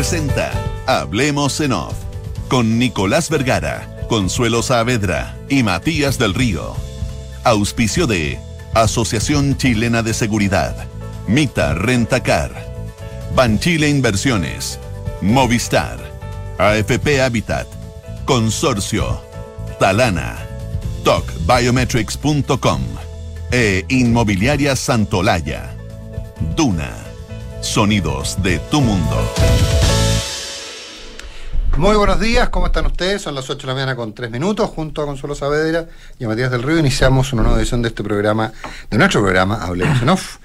presenta Hablemos en Off con Nicolás Vergara, Consuelo Saavedra y Matías del Río. Auspicio de Asociación Chilena de Seguridad, Mita Rentacar, Banchile Inversiones, Movistar, AFP Habitat, Consorcio, Talana, TocBiometrics.com e Inmobiliaria Santolaya. Duna. Sonidos de tu mundo. Muy buenos días, ¿cómo están ustedes? Son las 8 de la mañana con 3 minutos. Junto a Consuelo Saavedra y a Matías del Río iniciamos una nueva edición de este programa, de nuestro programa Hablemos en Off.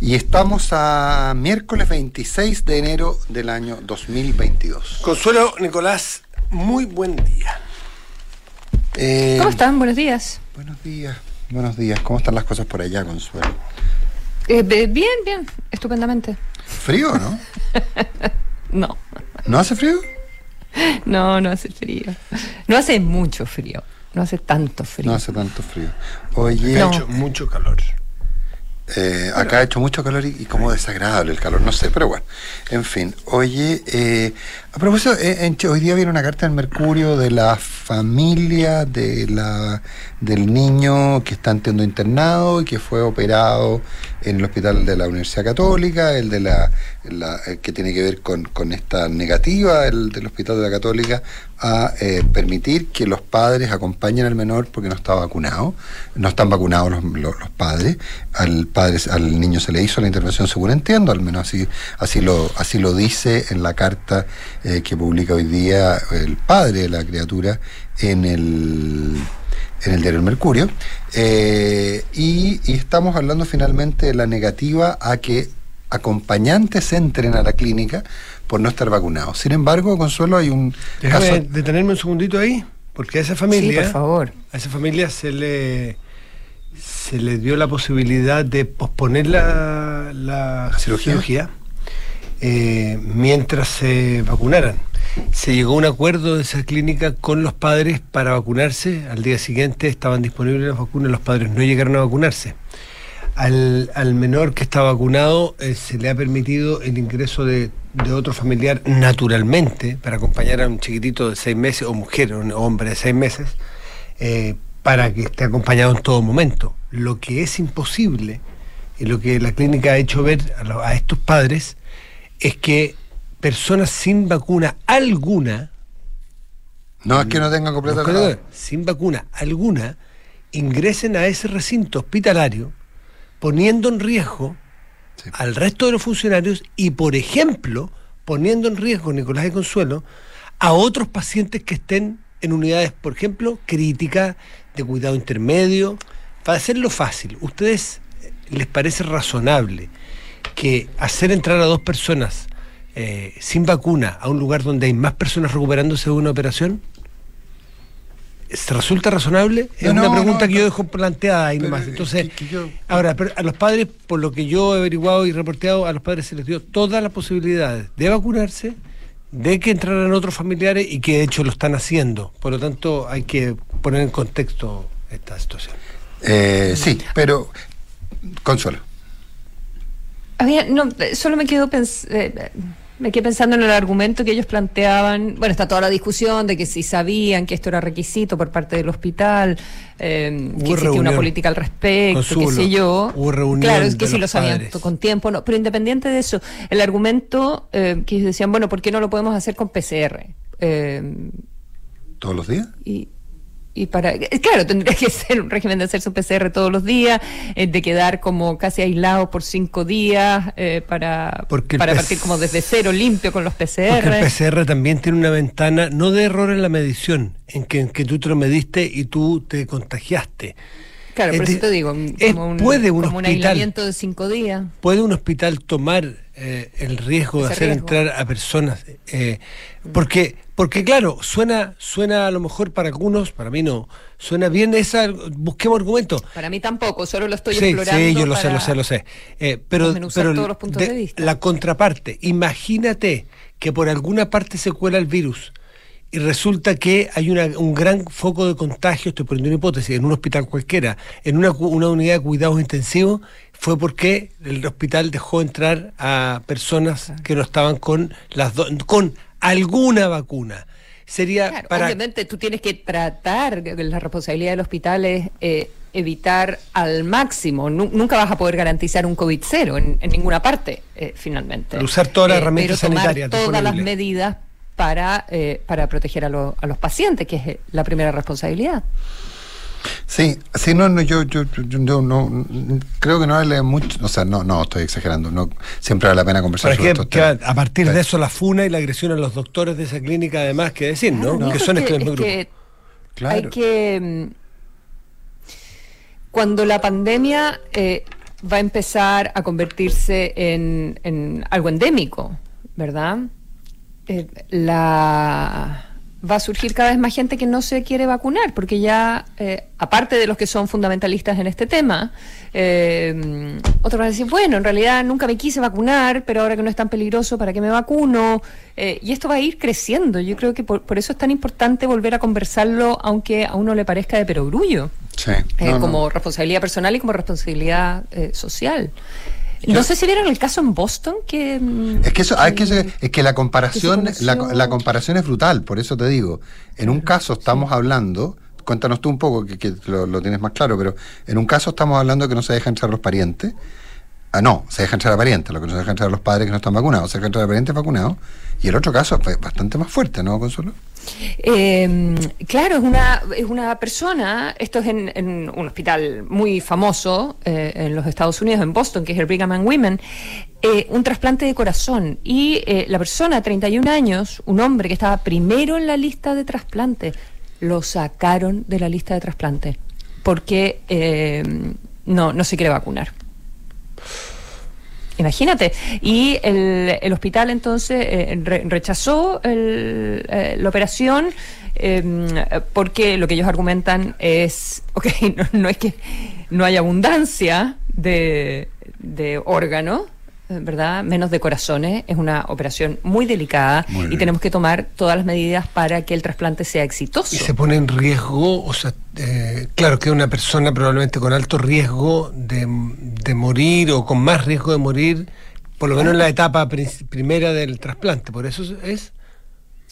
Y estamos a miércoles 26 de enero del año 2022. Consuelo, Nicolás, muy buen día. Eh, ¿Cómo están? Buenos días. Buenos días, buenos días. ¿Cómo están las cosas por allá, Consuelo? Eh, bien, bien, estupendamente. ¿Frío o no? no. ¿No hace frío? No, no hace frío. No hace mucho frío. No hace tanto frío. No hace tanto frío. Oye. Ha hecho mucho calor. Eh, acá ha hecho mucho calor y, como desagradable el calor, no sé, pero bueno. En fin, oye, eh, a propósito, eh, hoy día viene una carta del Mercurio de la familia de la, del niño que está entiendo internado y que fue operado en el hospital de la Universidad Católica, el de la, que tiene que ver con, esta negativa el del hospital de la Católica a eh, permitir que los padres acompañen al menor porque no está vacunado, no están vacunados los, padres, al padre, al niño se le hizo la intervención según entiendo, al menos así, así lo, dice en la carta eh, que publica hoy día el padre de la criatura en el en el diario El Mercurio, eh, y, estamos hablando finalmente de la negativa a que acompañantes entren a la clínica por no estar vacunados. Sin embargo, Consuelo, hay un Déjame detenerme un segundito ahí, porque a esa familia, por favor. a esa familia se le se le dio la posibilidad de posponer la, cirugía, eh, mientras se vacunaran se llegó a un acuerdo de esa clínica con los padres para vacunarse. Al día siguiente estaban disponibles las vacunas, los padres no llegaron a vacunarse. Al, menor que está vacunado eh, se le ha permitido el ingreso de, otro familiar naturalmente para acompañar a un chiquitito de seis meses o mujer o un hombre de seis meses eh, para que esté acompañado en todo momento. Lo que es imposible y lo que la clínica ha hecho ver a, a estos padres es que personas sin vacuna alguna. No es que no tengan completa Sin vacuna alguna, ingresen a ese recinto hospitalario poniendo en riesgo al resto de los funcionarios y, por ejemplo, poniendo en riesgo, Nicolás de Consuelo, a otros pacientes que estén en unidades, por ejemplo, críticas, de cuidado intermedio. Para hacerlo fácil, ¿ustedes eh, les parece razonable que hacer entrar a dos personas eh, sin vacuna a un lugar donde hay más personas recuperándose de una operación? ¿Se resulta razonable? Es una pregunta que yo dejo planteada ahí nomás. Entonces, ahora, a los padres, por lo que yo he averiguado y reporteado, a los padres se les dio todas las posibilidades de vacunarse, de que entraran otros familiares y que de hecho lo están haciendo. Por lo tanto, hay que poner en contexto esta situación. Eh, sí, pero Consuelo. Había, no, solo me quedo pensando. Eh, me quedé pensando en el argumento que ellos planteaban. Bueno, está toda la discusión de que si sabían que esto era requisito por parte del hospital, eh, que existía una política al respecto, qué sé yo. claro, es que si lo sabían con tiempo, no. Pero independiente de eso, el argumento eh, que ellos decían, bueno, ¿por qué no lo podemos hacer con PCR? Eh, ¿Todos los días? Y, y para claro tendría que ser un régimen de hacerse un PCR todos los días eh, de quedar como casi aislado por cinco días eh, para para partir como desde cero limpio con los PCR porque el PCR también tiene una ventana no de error en la medición en que, en que tú te lo mediste y tú te contagiaste Claro, por eso te digo, como, un, puede un, como un aislamiento de cinco días. ¿Puede un hospital tomar eh, el riesgo de hacer entrar a personas? Eh, porque, porque claro, suena, suena a lo mejor para algunos, para mí no, suena bien esa, busquemos argumentos. Para mí tampoco, solo lo estoy explorando. Sí, yo lo sé, lo sé, lo sé. Eh, pero pero todos los puntos de, vista. la contraparte, imagínate que por alguna parte se cuela el virus y resulta que hay un gran foco de contagio, estoy poniendo una hipótesis, en un hospital cualquiera, en una, unidad de cuidados intensivos, fue porque el hospital dejó entrar a personas que no estaban con las do- con alguna vacuna. Sería Claro, para Obviamente tú tienes que tratar, la responsabilidad del hospital es eh, evitar al máximo. Nu- nunca vas a poder garantizar un COVID cero en, en ninguna parte, eh, finalmente. Usar todas las herramientas pero tomar sanitarias todas las medidas para, eh, para proteger a, lo- a los pacientes, que es eh, la primera responsabilidad. Sí, sí, no, no, yo, yo, yo- yo no, creo que no vale mucho, o sea, no, no, estoy exagerando, no, siempre vale la pena conversar sobre que, estos que a partir de eso la funa y la agresión a los doctores de esa clínica además que decir, ¿no? Claro, Que son es es que Claro. Hay que. mm, Cuando la pandemia eh, va a empezar a convertirse en, en algo endémico, ¿verdad? Eh, la va a surgir cada vez más gente que no se quiere vacunar, porque ya, eh, aparte de los que son fundamentalistas en este tema, eh, otros van a decir, bueno, en realidad nunca me quise vacunar, pero ahora que no es tan peligroso, ¿para qué me vacuno? Eh, y esto va a ir creciendo. Yo creo que por, por eso es tan importante volver a conversarlo, aunque a uno le parezca de perogrullo, Sí, eh, no. como responsabilidad personal y como responsabilidad eh, social. No sé si vieron el caso en Boston que... mm, Es que eso, hay que es que la comparación, que la, la comparación es brutal, por eso te digo. En un caso estamos hablando, cuéntanos tú un poco que, que lo, lo tienes más claro, pero en un caso estamos hablando que no se dejan entrar los parientes. Ah, no, se deja entrar a parientes, lo que no se deja entrar a los padres que no están vacunados, se deja entrar a parientes vacunados. Y el otro caso fue bastante más fuerte, ¿no, Consuelo? Eh, claro, es una, es una persona, esto es en, en un hospital muy famoso eh, en los Estados Unidos, en Boston, que es el Brigham and Women, eh, un trasplante de corazón. Y eh, la persona, 31 años, un hombre que estaba primero en la lista de trasplante, lo sacaron de la lista de trasplante porque eh, no, no se quiere vacunar. Imagínate. Y el, el hospital entonces eh, re- rechazó el, eh, la operación eh, porque lo que ellos argumentan es, ok, no, no es que no hay abundancia de, de órganos, ¿verdad? Menos de corazones. Es una operación muy delicada Muy y tenemos que tomar todas las medidas para que el trasplante sea exitoso. Y se pone en riesgo, o sea, eh, claro que una persona probablemente con alto riesgo de, de morir o con más riesgo de morir, por lo menos en la etapa primera del trasplante. Por eso es- es.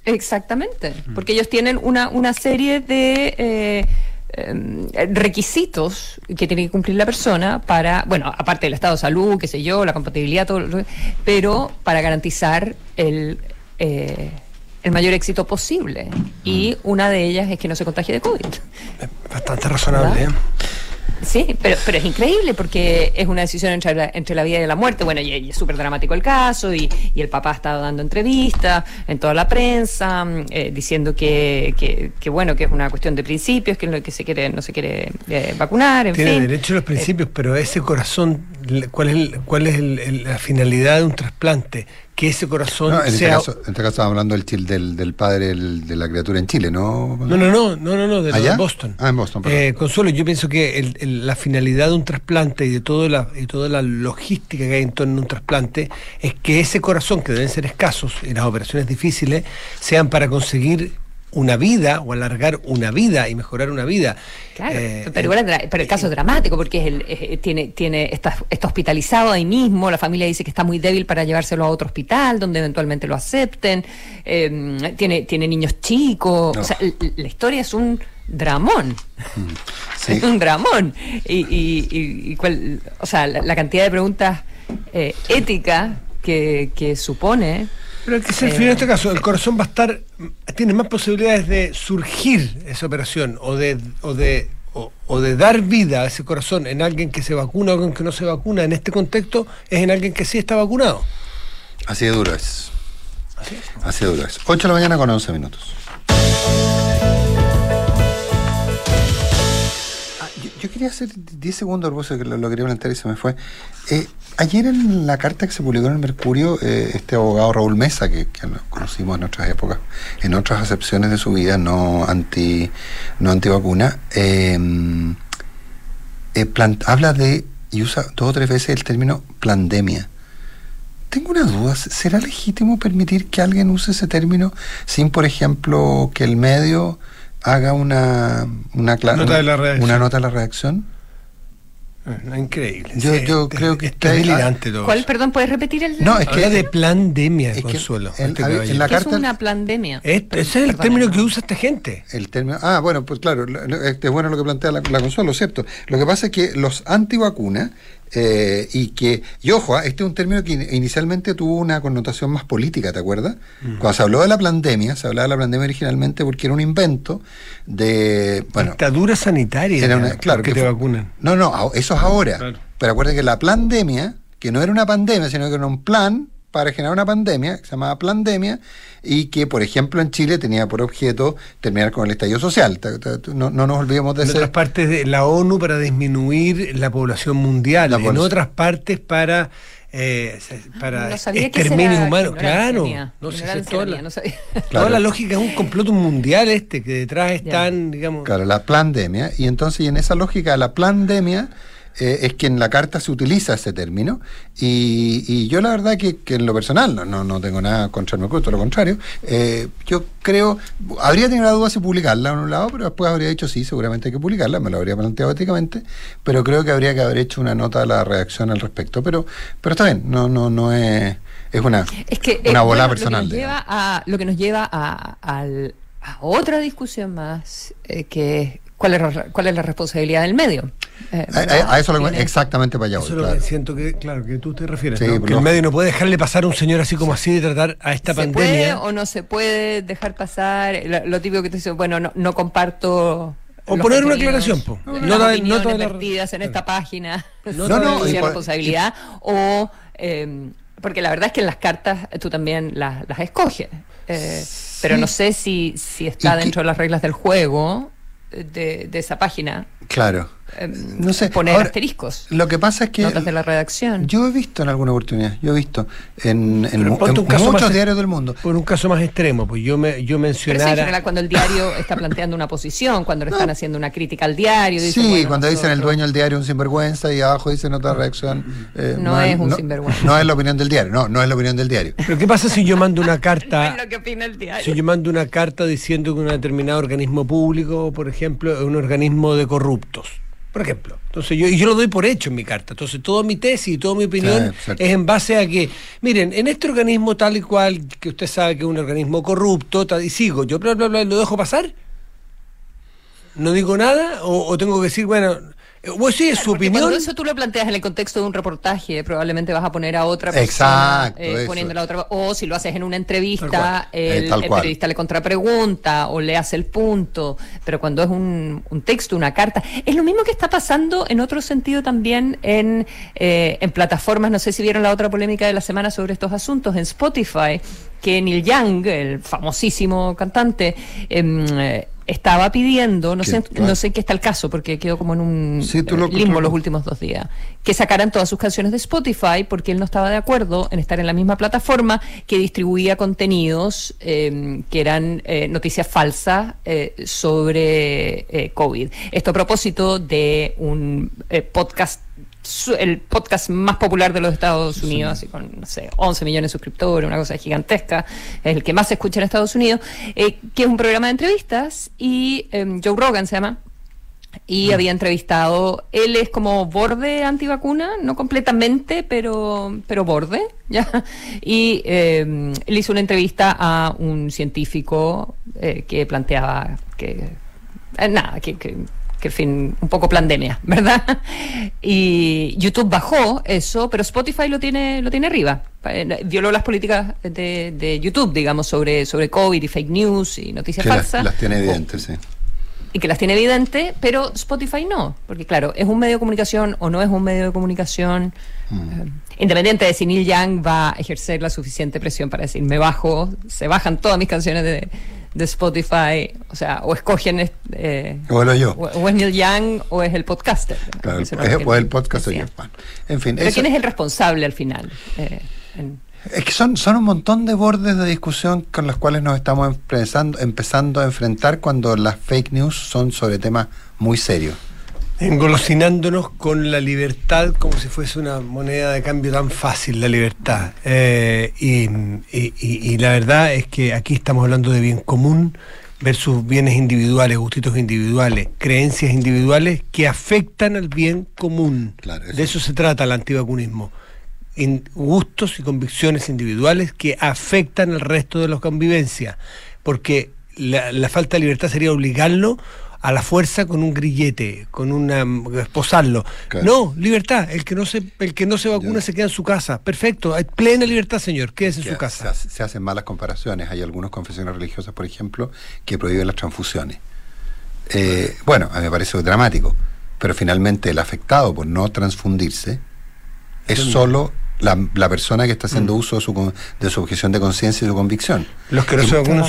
Exactamente, porque ellos tienen una, una serie de eh, em, requisitos que tiene que cumplir la persona para, bueno, aparte del estado de salud, qué sé yo, la compatibilidad, todo, lo- pero para garantizar el, eh, el mayor éxito posible. Y una de ellas es que no se contagie de COVID. Bastante razonable. Sí, pero, pero es increíble porque es una decisión entre la, entre la vida y la muerte. Bueno, y, y es súper dramático el caso y, y el papá ha estado dando entrevistas en toda la prensa mm, eh, diciendo que, que, que, bueno, que es una cuestión de principios, que, lo que se quiere, no se quiere eh, vacunar, en Tiene fin. derecho a los principios, pero ese corazón, ¿cuál es, el- cuál es el- el- la finalidad de un trasplante? Que ese corazón No, en, este sea... caso, en este caso estamos hablando del, chil- del, del padre de la criatura en Chile, ¿no? No, no, no, no, no, no, de Boston. Ah, en Boston, perdón. Eh, Consuelo, yo pienso que la finalidad de un trasplante y de todo la, y toda la logística que hay en torno a un trasplante es que ese corazón, que deben ser escasos y las operaciones difíciles, sean para conseguir una vida o alargar una vida y mejorar una vida. Claro, Eh, pero, dra- pero el caso es dramático porque es el, es- tiene, tiene, está, está hospitalizado ahí mismo, la familia dice que está muy débil para llevárselo a otro hospital donde eventualmente lo acepten, eh, tiene, tiene niños chicos, No. o sea, la historia es un dramón. Sí. Es un dramón. Y, y, y- y cuál- o sea, la, la cantidad de preguntas eh, éticas que, que supone. Pero el que se Eh, refiere en este caso, el corazón va a estar, tiene más posibilidades de surgir esa operación o de, o de, o, o de dar vida a ese corazón en alguien que se vacuna o alguien que no se vacuna. En este contexto es en alguien que sí está vacunado. Así de duro es. Así de duro es. 8 de la mañana con 11 minutos. Yo, quería hacer 10 segundos, que lo, quería plantear y se me fue. Eh, ayer en la carta que se publicó en el Mercurio, eh, este abogado Raúl Mesa, que, que conocimos en otras épocas, en otras acepciones de su vida, no anti no antivacuna, eh, eh, habla de, y usa dos o tres veces el término pandemia. Tengo una duda, ¿será legítimo permitir que alguien use ese término sin, por ejemplo, que el medio haga una, una, Nota de la redacción. una nota de la redacción? Increíble. Yo- Sí, yo este- creo que este está- es delirante todo. ¿Cuál, perdón, puedes repetir el No, es que- Habla de pandemia, es que Consuelo. este ver, en la ¿Qué es carta- una pandemia? Es- Per- ese es el término no. que usa esta gente. El término, ah, bueno, pues claro, este es bueno lo que plantea la, la Consuelo, ¿cierto? Lo que pasa es que los antivacunas, eh, y que, y ojo, ah, este es un término que in- inicialmente tuvo una connotación más política, ¿te acuerdas? Mm. Cuando se habló de la pandemia, se hablaba de la pandemia originalmente porque era un invento de, bueno, Dictadura sanitaria. era una- claro, que te fue- vacunan. No, no, eso es ahora. Claro. Pero acuérdense que la pandemia, que no era una pandemia, sino que era un plan para generar una pandemia, que se llamaba pandemia, y que, por ejemplo, en Chile tenía por objeto terminar con el estallido social. No, no nos olvidemos de En ese... otras partes de la ONU para disminuir la población mundial, La en otras partes para eh, para No sabía que ese exterminio humano, claro. No sé, toda, la, no sabía. toda Claro. la lógica es un complot mundial este, que detrás están, digamos, Claro, la pandemia. Y entonces, y en esa lógica, la pandemia eh, es que en la carta se utiliza ese término. Y, y yo la verdad que, que en lo personal, no, no, no tengo nada contra el todo lo contrario, eh, yo creo, habría tenido la duda si publicarla en un lado, pero después habría dicho sí, seguramente hay que publicarla, me lo habría planteado éticamente, pero creo que habría que haber hecho una nota a la reacción al respecto. Pero, pero está bien, no, no, no es, es una, Es que una eh, bola bueno, personal. Lo que, nos lleva a, lo que nos lleva a, a otra discusión más, eh, que es cuál es, la- cuál es la responsabilidad del medio. Eh, A, a- a eso lo Tiene- exactamente para allá voy, eso lo que siento que, claro, que tú te refieres, Sí, ¿no? que el no- medio no puede dejarle pasar a un señor así como así de tratar a esta ¿Se puede pandemia. o no se puede dejar pasar? Lo, lo típico que te dice, bueno, no, no comparto. O los poner una aclaración, po. las Nota- opiniones nota de la- vertidas en esta página. No, no, y por- responsabilidad. O. eh, porque la verdad es que en las cartas tú también las, las escoges. Eh, Pero no sé si, si está ¿Y qué- dentro de las reglas del juego de, de esa página. Claro. Eh, No sé, Poner ahora, asteriscos. Lo que pasa es que Notas de la redacción. yo he visto en alguna oportunidad, yo he visto en, muchos más- diarios del mundo. Por un caso más extremo, pues yo me yo Pero eso en mencionara general cuando el diario está planteando una posición, cuando le están haciendo una crítica al diario. dicen, Sí, bueno, cuando dicen el dueño del diario es un sinvergüenza y abajo dicen otra reacción. eh, No es un sinvergüenza. No es la opinión del diario, no, no es la opinión del diario. Pero ¿qué pasa si yo mando una Es carta lo que opina el diario. Si yo mando una carta diciendo que un determinado organismo público, por ejemplo, es un organismo de corruptos, por ejemplo. Entonces yo, y yo lo doy por hecho en mi carta. Entonces toda mi tesis y toda mi opinión es en base a que, miren, en este organismo tal y cual, que usted sabe que es un organismo corrupto, tal, y sigo, yo bla, bla, bla, lo dejo pasar. No digo nada, o, o tengo que decir, bueno, eh, pues sí, es su opinión. Cuando eso tú lo planteas en el contexto de un reportaje, probablemente vas a poner a otra persona Exacto, eh, eso. poniéndola a otra. O si lo haces en una entrevista, el, Eh, el cual. periodista le contrapregunta o le hace el punto. Pero cuando es un, un texto, una carta. Es lo mismo que está pasando en otro sentido también en, eh, en plataformas. No sé si vieron la otra polémica de la semana sobre estos asuntos. En Spotify, que Neil Young, el famosísimo cantante, em, eh, estaba pidiendo, no sé, no sé qué está el caso, porque quedó como en un Sí, eh, lo- limbo los últimos dos días, que sacaran todas sus canciones de Spotify porque él no estaba de acuerdo en estar en la misma plataforma que distribuía contenidos eh, que eran eh, noticias falsas eh, sobre eh, COVID. Esto a propósito de un eh, podcast el podcast más popular de los Estados Unidos, así con, no sé, 11 millones de suscriptores, una cosa gigantesca, es el que más se escucha en Estados Unidos, eh, que es un programa de entrevistas y eh, Joe Rogan se llama, y había entrevistado, él es como borde antivacuna, no completamente, pero, pero borde, ¿ya? Y eh, él hizo una entrevista a un científico eh, que planteaba que, eh, nada, que, que, que, en fin, un poco pandemia, ¿verdad? Y YouTube bajó eso, pero Spotify lo tiene, lo tiene arriba. Eh, Violó las políticas de, de YouTube, digamos, sobre, sobre COVID y fake news y noticias Que las, falsas las tiene evidentes, sí. y que las tiene evidente, pero Spotify no, porque claro, es un medio de comunicación o no es un medio de comunicación, eh, independiente de si Neil Young va a ejercer la suficiente presión para decir, me bajo, se bajan todas mis canciones de, de Spotify, o sea, o escogen, eh, O lo yo. o, o es Neil Young o es el podcaster. Claro, el, o el él podcast soy decía. yo. Bueno, en fin, Pero eso- ¿quién es el responsable al final? Eh, en- Es que son, son un montón de bordes de discusión con los cuales nos estamos empezando, empezando a enfrentar cuando las fake news son sobre temas muy serios. Engolosinándonos con la libertad como si fuese una moneda de cambio tan fácil, la libertad. Eh, y, y- y- y la verdad es que aquí estamos hablando de bien común versus bienes individuales, gustitos individuales, creencias individuales que afectan al bien común. De eso se trata el antivacunismo. gustos y convicciones individuales que afectan al resto de la convivencia. Porque la, la falta de libertad sería obligarlo a la fuerza con un grillete, con una esposarlo. No, libertad. El que no se, el que no se vacuna se queda en su casa. Perfecto. Hay plena libertad, señor. Quédese en su casa. Se, hacen malas comparaciones. Hay algunas confesiones religiosas, por ejemplo, que prohíben las transfusiones. Eh, bueno, a mí me parece dramático. Pero finalmente el afectado por no transfundirse es solo la, persona que está haciendo mm. uso de su, de su objeción de conciencia y su convicción. Los que no se vacunan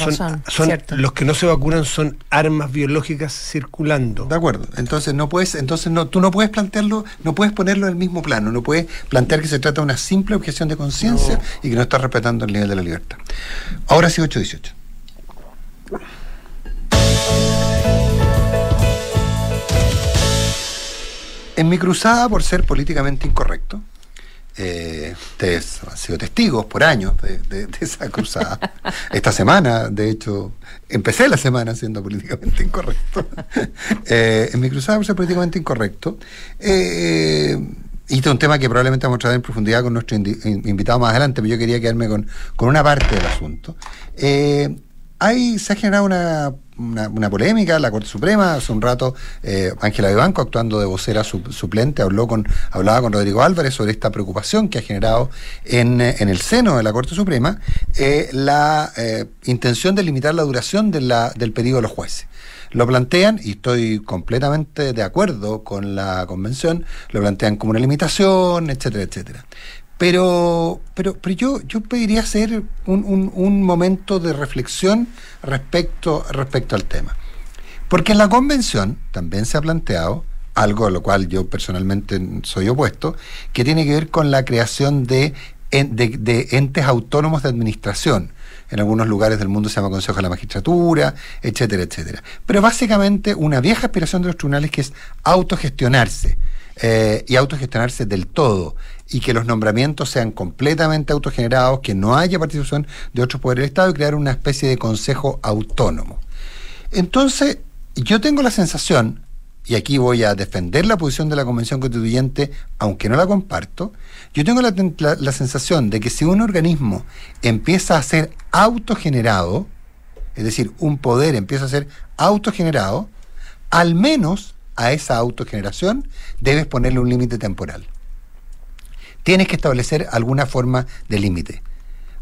son, los que no se vacunan son armas biológicas circulando. De acuerdo. Entonces no puedes, entonces no, tú no puedes plantearlo, no puedes ponerlo en el mismo plano, no puedes plantear que se trata de una simple objeción de conciencia y que no estás respetando el nivel de la libertad. Ahora sí 818. En mi cruzada por ser políticamente incorrecto, eh, ustedes han sido testigos por años de, esa cruzada. Esta semana, de hecho, empecé la semana siendo políticamente incorrecto. Eh, en mi cruzada por ser políticamente incorrecto, eh, y este es un tema que probablemente vamos a tratar en profundidad con nuestro invitado más adelante, pero yo quería quedarme con, con una parte del asunto. Eh, hay, se ha generado una una, polémica, la Corte Suprema, hace un rato eh, Ángela eh, Vivanco, actuando de vocera suplente, habló con, hablaba con Rodrigo Álvarez sobre esta preocupación que ha generado en, eh, en el seno de la Corte Suprema eh, la intención de limitar la duración de la, del pedido de los jueces. Lo plantean, y estoy completamente de acuerdo con la convención, lo plantean como una limitación, etcétera, etcétera. Pero, pero, pero yo, yo pediría hacer un, un, momento de reflexión respecto, respecto al tema. Porque en la convención también se ha planteado algo a lo cual yo personalmente soy opuesto, que tiene que ver con la creación de, de, entes autónomos de administración. En algunos lugares del mundo se llama Consejo de la Magistratura, etcétera, etcétera. Pero básicamente una vieja aspiración de los tribunales que es autogestionarse eh, y autogestionarse del todo y que los nombramientos sean completamente autogenerados, que no haya participación de otros poderes del Estado y crear una especie de consejo autónomo. Entonces, yo tengo la sensación, y aquí voy a defender la posición de la Convención Constituyente, aunque no la comparto, yo tengo la, la sensación de que si un organismo empieza a ser autogenerado, es decir, un poder empieza a ser autogenerado, al menos a esa autogeneración debes ponerle un límite temporal tienes que establecer alguna forma de límite.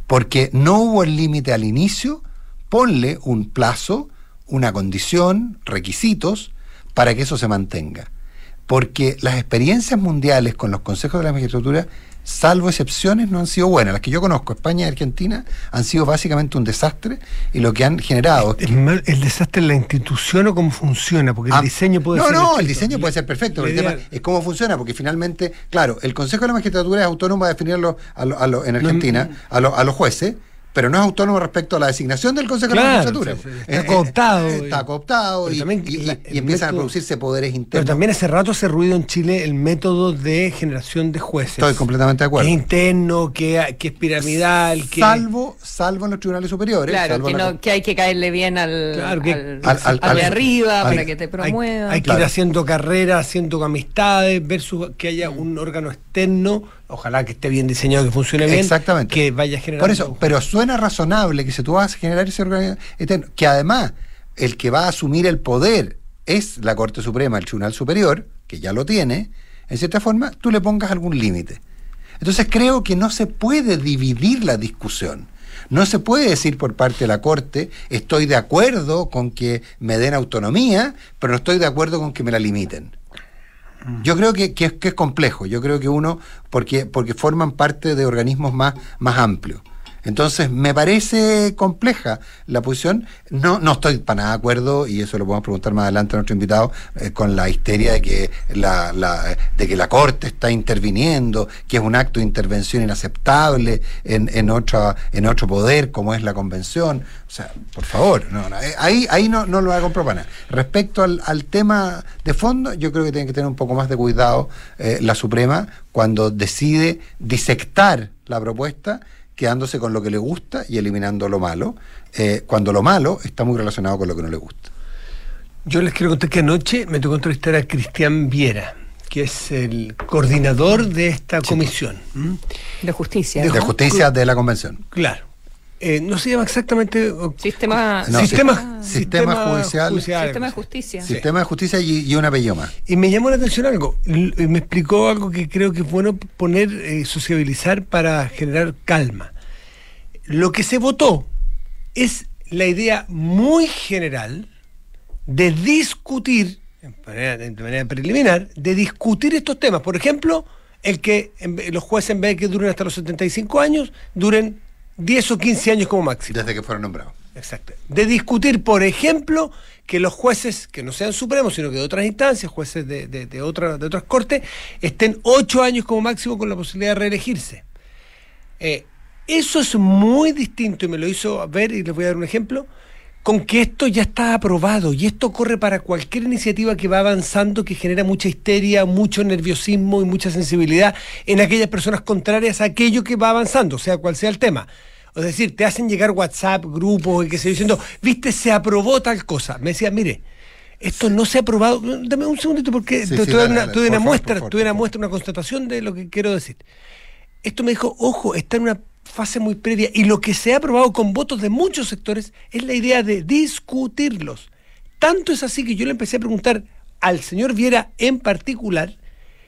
Porque no hubo el límite al inicio, ponle un plazo, una condición, requisitos, para que eso se mantenga. Porque las experiencias mundiales con los consejos de la magistratura salvo excepciones, no han sido buenas. Las que yo conozco, España y Argentina, han sido básicamente un desastre y lo que han generado... ¿El, el desastre en la institución o cómo funciona? Porque el ah, diseño puede ser... No, no, el diseño puede ser perfecto, el tema es cómo funciona, porque finalmente, claro, el Consejo de la Magistratura es autónomo a definirlo a en Argentina, a, a los jueces, pero no es autónomo respecto a la designación del Consejo de la Magistratura. está cooptado. está cooptado y, empiezan a producirse poderes internos. Pero también hace rato hace ruido en Chile el método de generación de jueces. Estoy completamente de acuerdo. Que es interno, que, que es piramidal. Que... Salvo, salvo en los tribunales superiores. Claro, que, no, que, hay que caerle bien al, al, de arriba para que te promueva. Hay, que ir haciendo carrera, haciendo amistades, versus que haya un órgano externo ojalá que esté bien diseñado, que funcione bien, Exactamente. que vaya a generar. Por eso, pero suena razonable que si tú vas a generar ese órgano que además el que va a asumir el poder es la Corte Suprema, el Tribunal Superior, que ya lo tiene, en cierta forma, tú le pongas algún límite. Entonces creo que no se puede dividir la discusión. No se puede decir por parte de la Corte, estoy de acuerdo con que me den autonomía, pero no estoy de acuerdo con que me la limiten. Yo creo que, es, es, complejo, yo creo que uno, porque, porque forman parte de organismos más, más amplios. Entonces, me parece compleja la posición. No, no estoy para nada de acuerdo, y eso lo podemos preguntar más adelante a nuestro invitado, eh, con la histeria de que la, la, de que la Corte está interviniendo, que es un acto de intervención inaceptable en, en, otra, en otro poder, como es la Convención. O sea, por favor, no, eh, ahí, ahí no, no lo hago para nada. Respecto al, al, tema de fondo, yo creo que tiene que tener un poco más de cuidado eh, la Suprema cuando decide disectar la propuesta quedándose con lo que le gusta y eliminando lo malo, eh, cuando lo malo está muy relacionado con lo que no le gusta. Yo les quiero contar que anoche me tocó entrevistar a Cristian Viera, que es el coordinador de esta comisión. De justicia. De Ju- justicia de la convención. Claro. Eh, no se llama exactamente. Sistema, No, sistema, sí. Sistema judicial. sistema de justicia. Sistema de justicia y, y un apellido más. Y me llamó la atención algo. L- y me explicó algo que creo que es bueno poner, eh, sociabilizar para generar calma. Lo que se votó es la idea muy general de discutir, de manera, de manera preliminar, de discutir estos temas. Por ejemplo, el que los jueces, en vez de que duren hasta los 75 años, duren 10 o 15 años como máximo. Desde que fueron nombrados. Exacto. De discutir, por ejemplo, que los jueces, que no sean supremos, sino que de otras instancias, jueces de, de, de otra- de otras cortes, estén ocho años como máximo con la posibilidad de reelegirse. Eh, eso es muy distinto, y me lo hizo ver, y les voy a dar un ejemplo, con que esto ya está aprobado, y esto corre para cualquier iniciativa que va avanzando, que genera mucha histeria, mucho nerviosismo y mucha sensibilidad en aquellas personas contrarias a aquello que va avanzando, sea cual sea el tema. Es decir, te hacen llegar WhatsApp, grupos, y que se diciendo, viste, se aprobó tal cosa. Me decía, mire, esto no se ha aprobado. Dame un segundito porque Sí, te, sí, te doy dale, una, por favor, por favor, muestra, una constatación de lo que quiero decir. Esto me dijo, ojo, está en una fase muy previa y lo que se ha aprobado con votos de muchos sectores es la idea de discutirlos. Tanto es así que yo le empecé a preguntar al señor Viera en particular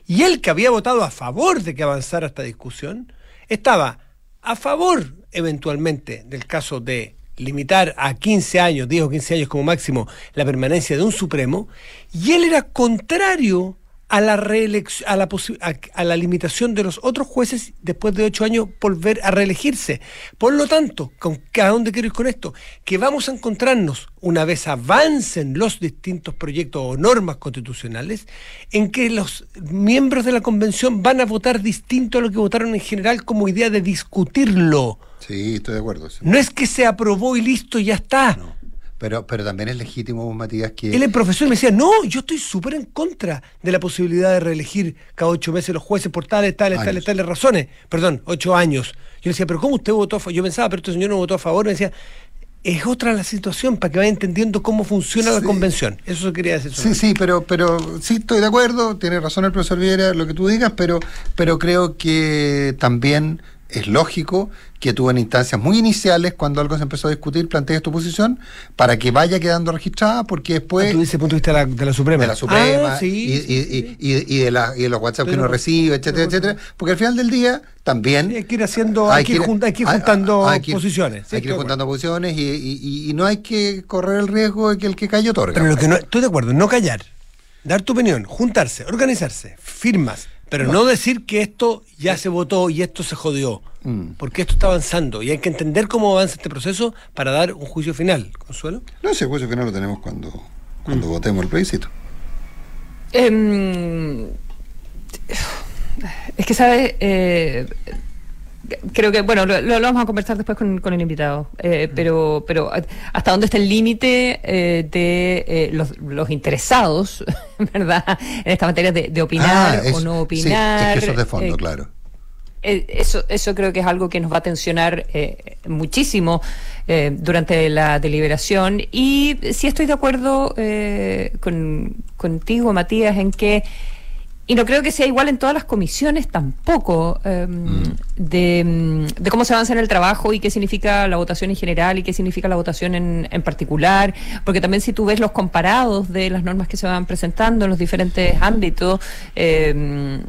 y él que había votado a favor de que avanzara esta discusión, estaba a favor eventualmente del caso de limitar a 15 años, 10 o 15 años como máximo, la permanencia de un Supremo, y él era contrario a la reelección, a la, a, a la limitación de los otros jueces después de ocho años volver a reelegirse. Por lo tanto, con, ¿a dónde quiero ir con esto? Que vamos a encontrarnos, una vez avancen los distintos proyectos o normas constitucionales, en que los miembros de la convención van a votar distinto a lo que votaron en general como idea de discutirlo. Sí, estoy de acuerdo. sí. No es que se aprobó y listo, ya está. Pero, pero también es legítimo, Matías, que... Él, el profesor, me decía, no, yo estoy súper en contra de la posibilidad de reelegir cada ocho meses los jueces por tales, tales, tales, Años. tales razones. Perdón, ocho años. Yo le decía, pero ¿cómo usted votó a favor? Yo pensaba, pero este señor no votó a favor. Me decía, es otra la situación para que vaya entendiendo cómo funciona la convención. Eso quería decir. Sí, sí, pero, pero sí estoy de acuerdo, tiene razón el profesor Viera, lo que tú digas, pero, pero creo que también es lógico que tú en instancias muy iniciales, cuando algo se empezó a discutir, plantees tu posición para que vaya quedando registrada, porque después Ah, tú dices el punto de vista de la, de la Suprema. de la Suprema Ah, sí, y, de, la- y de los WhatsApp que uno recibe, etcétera, etcétera, porque al final del día también... Hay que ir haciendo, hay, que ir, ir- jun- hay que ir juntando hay que ir- posiciones. Sí, hay que ir juntando posiciones y, y- y- y no hay que correr el riesgo de que el que calle otorga. Pero lo que no, estoy de acuerdo, no callar, dar tu opinión, juntarse, organizarse, firmas, pero no decir que esto ya se votó y esto se jodió, Mm. porque esto está avanzando y hay que entender cómo avanza este proceso para dar un juicio final. Consuelo. No, ese juicio final lo tenemos cuando, cuando votemos el plebiscito. Em, es que, ¿sabes? Eh, creo que, bueno, lo, lo vamos a conversar después con, con el invitado, eh, pero, pero hasta dónde está el límite eh, de eh, los, los interesados, ¿verdad? En esta materia de, de opinar Ah, o no sí, opinar. es que eso es de fondo, eh, claro. Eso, eso creo que es algo que nos va a tensionar muchísimo durante la deliberación. Y sí estoy de acuerdo eh, con, contigo, Matías, en que, y no creo que sea igual en todas las comisiones tampoco, eh, de, mm, de cómo se avanza en el trabajo y qué significa la votación en general y qué significa la votación en, en particular. Porque también si tú ves los comparados de las normas que se van presentando en los diferentes ámbitos, eh,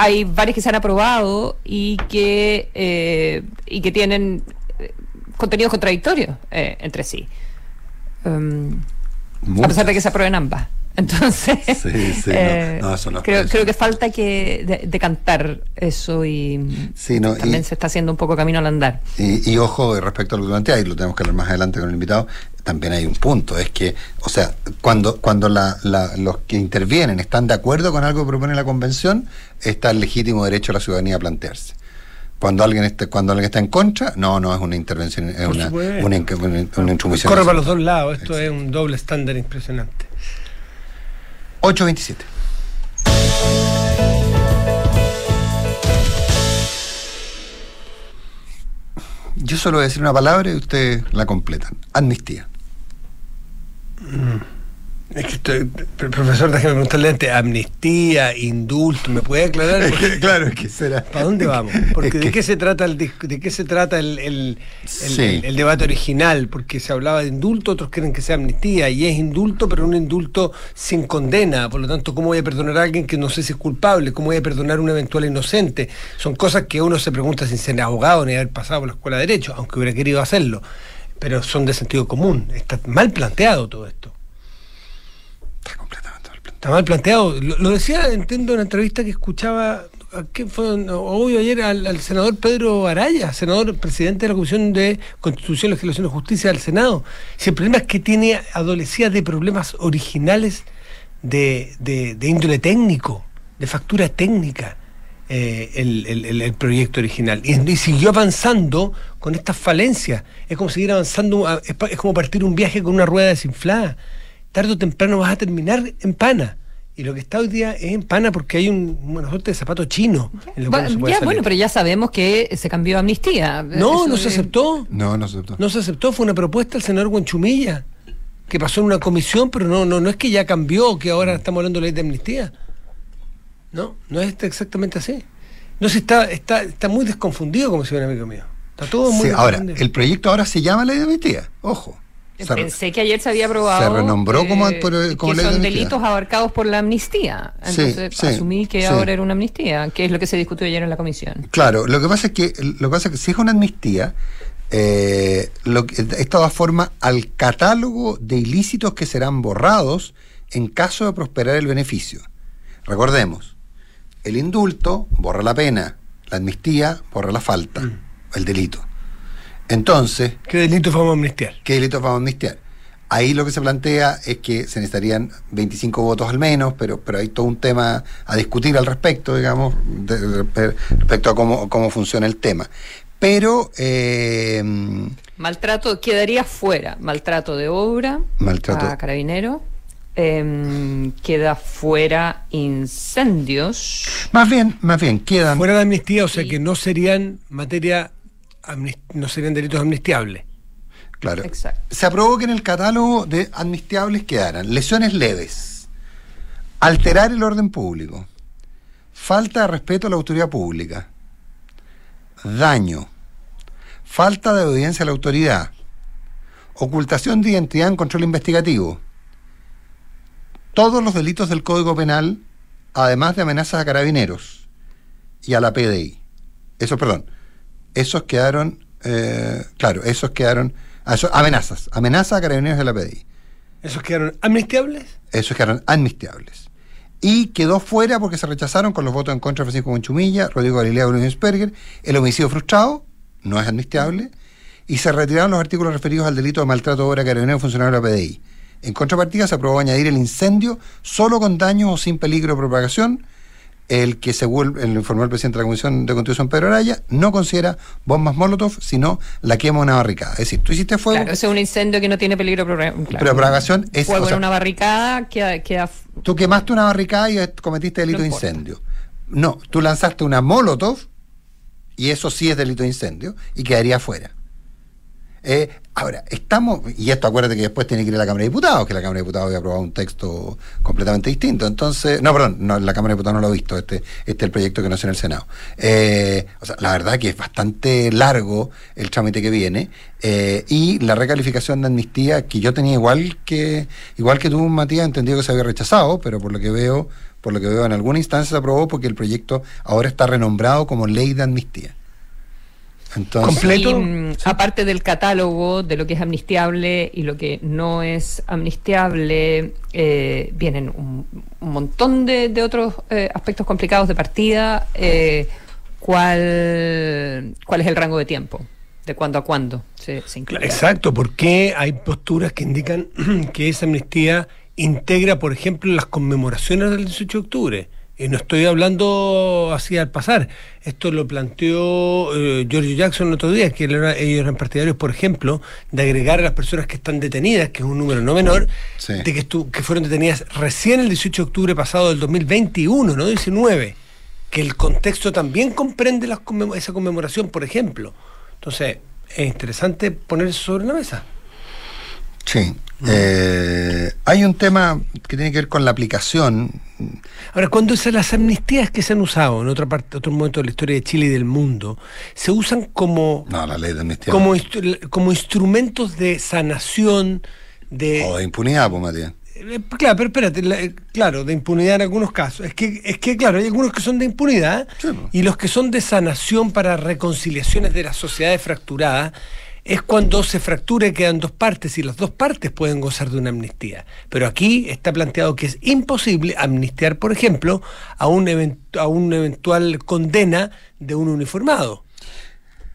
hay varias que se han aprobado y que eh, y que tienen eh, contenidos contradictorios eh, entre sí. Um, a pesar de que se aprueben ambas entonces Sí, sí, no, eh, no, eso no es creo, eso. creo que falta que de- decantar eso y Sí, no, también y- se está haciendo un poco camino al andar Y, y ojo, respecto a lo que plantea, y lo tenemos que hablar más adelante con el invitado, también hay un punto, es que, o sea, cuando, cuando la- la- los que intervienen están de acuerdo con algo que propone la convención, está el legítimo derecho a la ciudadanía a plantearse. Cuando alguien está, cuando alguien está en contra, no, no es una intervención, es una- una intromisión. Corre para los dos lados, esto es un doble estándar impresionante. 827. Yo solo voy a decir una palabra y ustedes la completan. Amnistía. Es que estoy, profesor, déjeme preguntarle antes, amnistía, indulto, ¿me puede aclarar? Es que, claro, es que será. ¿Para dónde vamos? Porque de qué se trata el de qué se trata el, el, Sí. el debate original, porque se hablaba de indulto, otros creen que sea amnistía, y es indulto, pero un indulto sin condena, por lo tanto, ¿cómo voy a perdonar a alguien que no sé si es culpable? ¿Cómo voy a perdonar a un eventual inocente? Son cosas que uno se pregunta sin ser abogado ni haber pasado por la escuela de Derecho, aunque hubiera querido hacerlo, pero son de sentido común. Está mal planteado todo esto. Está completamente mal planteado. Está mal planteado. Lo, decía, entiendo, en una entrevista que escuchaba, ¿a ¿qué fue? Ayer al, senador Pedro Araya, senador presidente de la Comisión de Constitución, Legislación y Justicia del Senado. El problema es que tiene, adolecía de problemas originales de, de- índole técnico, de factura técnica. eh, el, el- proyecto original y, siguió avanzando con estas falencias es como seguir avanzando es, es como partir un viaje con una rueda desinflada tarde o temprano vas a terminar en pana. Y lo que está hoy día es en pana porque hay un, una suerte de zapato chino. en el cual Bueno, no se puede ya, salir. bueno, pero ya sabemos que se cambió a amnistía. No, Eso no se es- aceptó. No, no se aceptó. No se aceptó, fue una propuesta del senador Guanchumilla, que pasó en una comisión, pero no, no, no es que ya cambió, que ahora estamos hablando de ley de amnistía. No, no es exactamente así. No se está, está, está muy desconfundido, como si un amigo mío. Está todo muy Sí, ahora, el proyecto ahora se llama ley de amnistía. Ojo. Se Pensé que ayer se había aprobado. se renombró como- eh, por- como que ley de son delitos abarcados por la amnistía. Entonces sí, asumí que sí. ahora era una amnistía, que es lo que se discutió ayer en la comisión. Claro, lo que pasa es que, lo que pasa es que si es una amnistía, eh, lo que, esto da forma al catálogo de ilícitos que serán borrados en caso de prosperar el beneficio. Recordemos, el indulto borra la pena, la amnistía borra la falta, el delito. Entonces, ¿Qué delito vamos a amnistiar? ¿qué delitos vamos a amnistiar? Ahí lo que se plantea es que se necesitarían 25 votos al menos, pero, pero hay todo un tema a discutir al respecto, digamos, de- de- respecto a cómo, cómo funciona el tema. Pero, eh, Maltrato quedaría fuera. Maltrato de obra Maltrato. a carabinero. Em, queda fuera incendios. más bien, más bien, quedan... Fuera de amnistía, o sea Sí. que no serían materia, no serían delitos amnistiables. Claro. Exacto. Se aprobó que en el catálogo de amnistiables quedaran lesiones leves, alterar el orden público, falta de respeto a la autoridad pública, daño, falta de obediencia a la autoridad, ocultación de identidad en control investigativo, todos los delitos del Código Penal, además de amenazas a carabineros y a la PDI. Eso, perdón, esos quedaron, eh, claro, esos quedaron, ah, eso- amenazas, amenazas a carabineros de la PDI. ¿Esos quedaron amnistiables? Esos quedaron amnistiables. Y quedó fuera porque se rechazaron con los votos en contra de Francisco Conchumilla, Rodrigo Galilea y Luisberger, el homicidio frustrado, no es amnistiable, y se retiraron los artículos referidos al delito de maltrato de obra a carabineros funcionario de la PDI. En contrapartida, se aprobó añadir el incendio solo con daños o sin peligro de propagación, el que, según el informó el presidente de la Comisión de Constitución, Pedro Araya, no considera bombas Molotov, sino la quema de una barricada. Es decir, tú hiciste fuego, Claro, es un incendio que no tiene peligro claro. pero propagación es... Fuego o sea, en una barricada queda, queda Tú quemaste una barricada y cometiste delito No de incendio. No, tú lanzaste una molotov y eso sí es delito de incendio y quedaría fuera. Eh, ahora, estamos, y esto acuérdate que después tiene que ir a la Cámara de Diputados, que la Cámara de Diputados había aprobado un texto completamente distinto. Entonces, no, perdón, no, la Cámara de Diputados no lo ha visto, este, este es el proyecto que nació en el Senado. Eh, o sea, la verdad que es bastante largo el trámite que viene eh, y la recalificación de amnistía, que yo tenía igual que, igual que tú, Matías, entendido que se había rechazado, pero por lo que veo, por lo que veo en alguna instancia se aprobó porque el proyecto ahora está renombrado como ley de amnistía. Entonces, Completo. Y, mm, aparte del catálogo de lo que es amnistiable y lo que no es amnistiable, eh, vienen un, un montón de, de otros eh, aspectos complicados de partida. Eh, ¿cuál, ¿Cuál es el rango de tiempo? ¿De cuándo a cuándo se, se incluye? Exacto, porque hay posturas que indican que esa amnistía integra, por ejemplo, las conmemoraciones del 18 de octubre. Y no estoy hablando así al pasar. Esto lo planteó eh, Giorgio Jackson el otro día, que él era- ellos eran partidarios, por ejemplo, de agregar a las personas que están detenidas, que es un número no menor, Sí. de que, estu- que fueron detenidas recién el 18 de octubre pasado del 2021, no 19, que el contexto también comprende las esa conmemoración, por ejemplo. Entonces, es interesante poner eso sobre la mesa. Sí. Eh, hay un tema que tiene que ver con la aplicación. Ahora, cuando esas las amnistías que se han usado en otra parte, otro momento de la historia de Chile y del mundo, se usan como No, la ley de amnistía. como, instru- como instrumentos de sanación, de O de impunidad, pues, Matías. Eh, Claro, pero espérate, la- eh, claro, de impunidad en algunos casos. Es que, es que claro, hay algunos que son de impunidad Sí, pues. y los que son de sanación para reconciliaciones de las sociedades fracturadas es cuando se fractura y quedan dos partes y las dos partes pueden gozar de una amnistía. Pero aquí está planteado que es imposible amnistiar, por ejemplo, a un, a un eventual condena de un uniformado.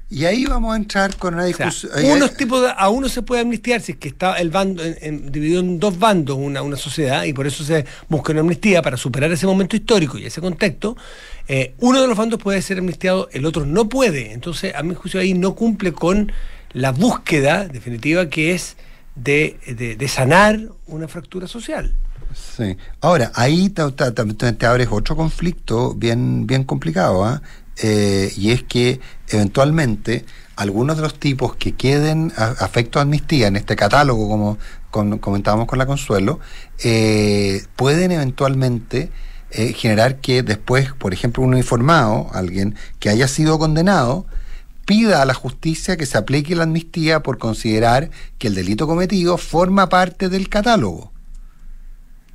Y ahí vamos a entrar con una O sea, discusión. ahí- unos tipos de- a uno se puede amnistiar si es que está el bando en- en- dividido en dos bandos una, una sociedad y por eso se busca una amnistía para superar ese momento histórico y ese contexto. eh, uno de los bandos puede ser amnistiado, el otro no puede. Entonces, a mi juicio ahí no cumple con la búsqueda definitiva que es de, de- sanar una fractura social. Sí. Ahora, ahí te, abres otro conflicto bien, bien complicado, ¿ah? Eh, y es que eventualmente algunos de los tipos que queden a, afecto a amnistía en este catálogo, como con- comentábamos con la Consuelo, eh, pueden eventualmente eh, generar que después, por ejemplo, un uniformado, alguien que haya sido condenado, pida a la justicia que se aplique la amnistía por considerar que el delito cometido forma parte del catálogo.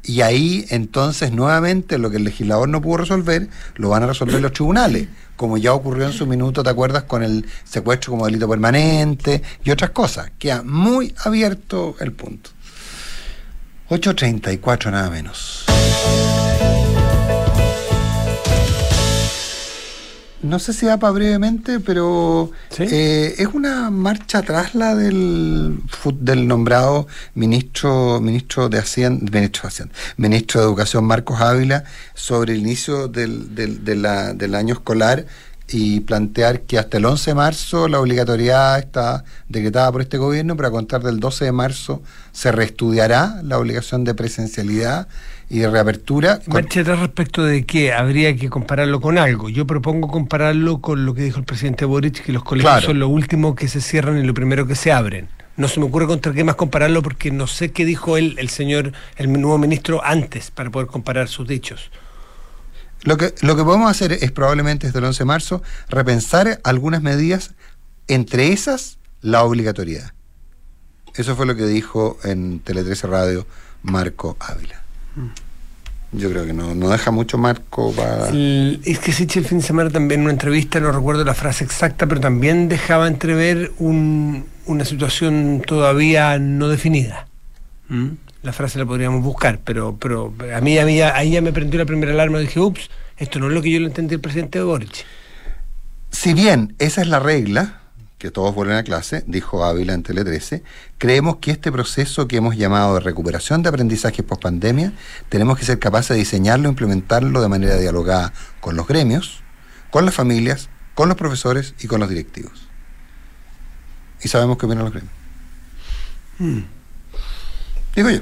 Y ahí entonces nuevamente lo que el legislador no pudo resolver, lo van a resolver los tribunales, como ya ocurrió en su minuto, ¿te acuerdas? Con el secuestro como delito permanente y otras cosas. Queda muy abierto el punto. 8.34 nada menos. No sé si da para brevemente, pero ¿Sí? eh, es una marcha atrás la del, del nombrado ministro ministro de Hacienda, ministro de Hacienda, ministro de Educación Marcos Ávila sobre el inicio del, del, de la- del año escolar y plantear que hasta el 11 de marzo la obligatoriedad está decretada por este gobierno, pero a contar del 12 de marzo se reestudiará la obligación de presencialidad y de reapertura. atrás respecto de que habría que compararlo con algo. Yo propongo compararlo con lo que dijo el presidente Boric, que los colegios Claro. son lo último que se cierran y lo primero que se abren. No se me ocurre contra qué más compararlo porque no sé qué dijo él, el señor, el nuevo ministro, antes para poder comparar sus dichos. Lo que, lo que podemos hacer es probablemente desde el 11 de marzo repensar algunas medidas, entre esas la obligatoriedad. Eso fue lo que dijo en Tele 13 Radio Marco Ávila. Yo creo que no, no deja mucho marco para... El- es que Sitch el fin de semana también en una entrevista, no recuerdo la frase exacta, pero también dejaba entrever un- una situación todavía no definida. ¿Mm? La frase la podríamos buscar, pero, pero a mí, a mí ya- ahí ya me prendió la primera alarma y dije, ups, esto no es lo que yo le entendí al presidente Boric. Si bien esa es la regla, que todos vuelven a clase, dijo Ávila en Tele 13, creemos que este proceso que hemos llamado de recuperación de aprendizaje post pandemia, tenemos que ser capaces de diseñarlo e implementarlo de manera dialogada con los gremios, con las familias, con los profesores y con los directivos. Y sabemos qué opinan los gremios. Digo yo.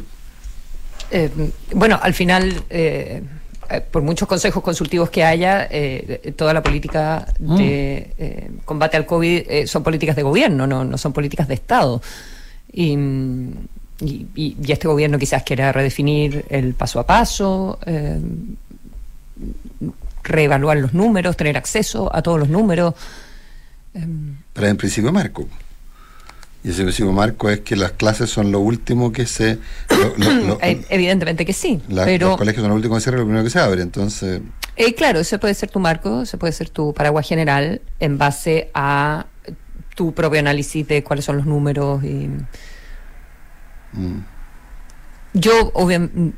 Eh, bueno, al final, eh, eh, por muchos consejos consultivos que haya, eh, toda la política de eh, combate al COVID eh, son políticas de gobierno, no, no son políticas de Estado. Y, mm, y- y- este gobierno quizás quiera redefinir el paso a paso, eh, reevaluar los números, tener acceso a todos los números. Pero en principio marco. Y ese principio marco es que las clases son lo último que se... lo- lo- lo- Eh, Evidentemente que sí, la- pero... Los colegios son lo último que se cierra y lo primero que se abre. Entonces, Eh, claro, ese puede ser tu marco, ese puede ser tu paraguas general en base a tu propio análisis de cuáles son los números. Y... mm, Yo, obviamente,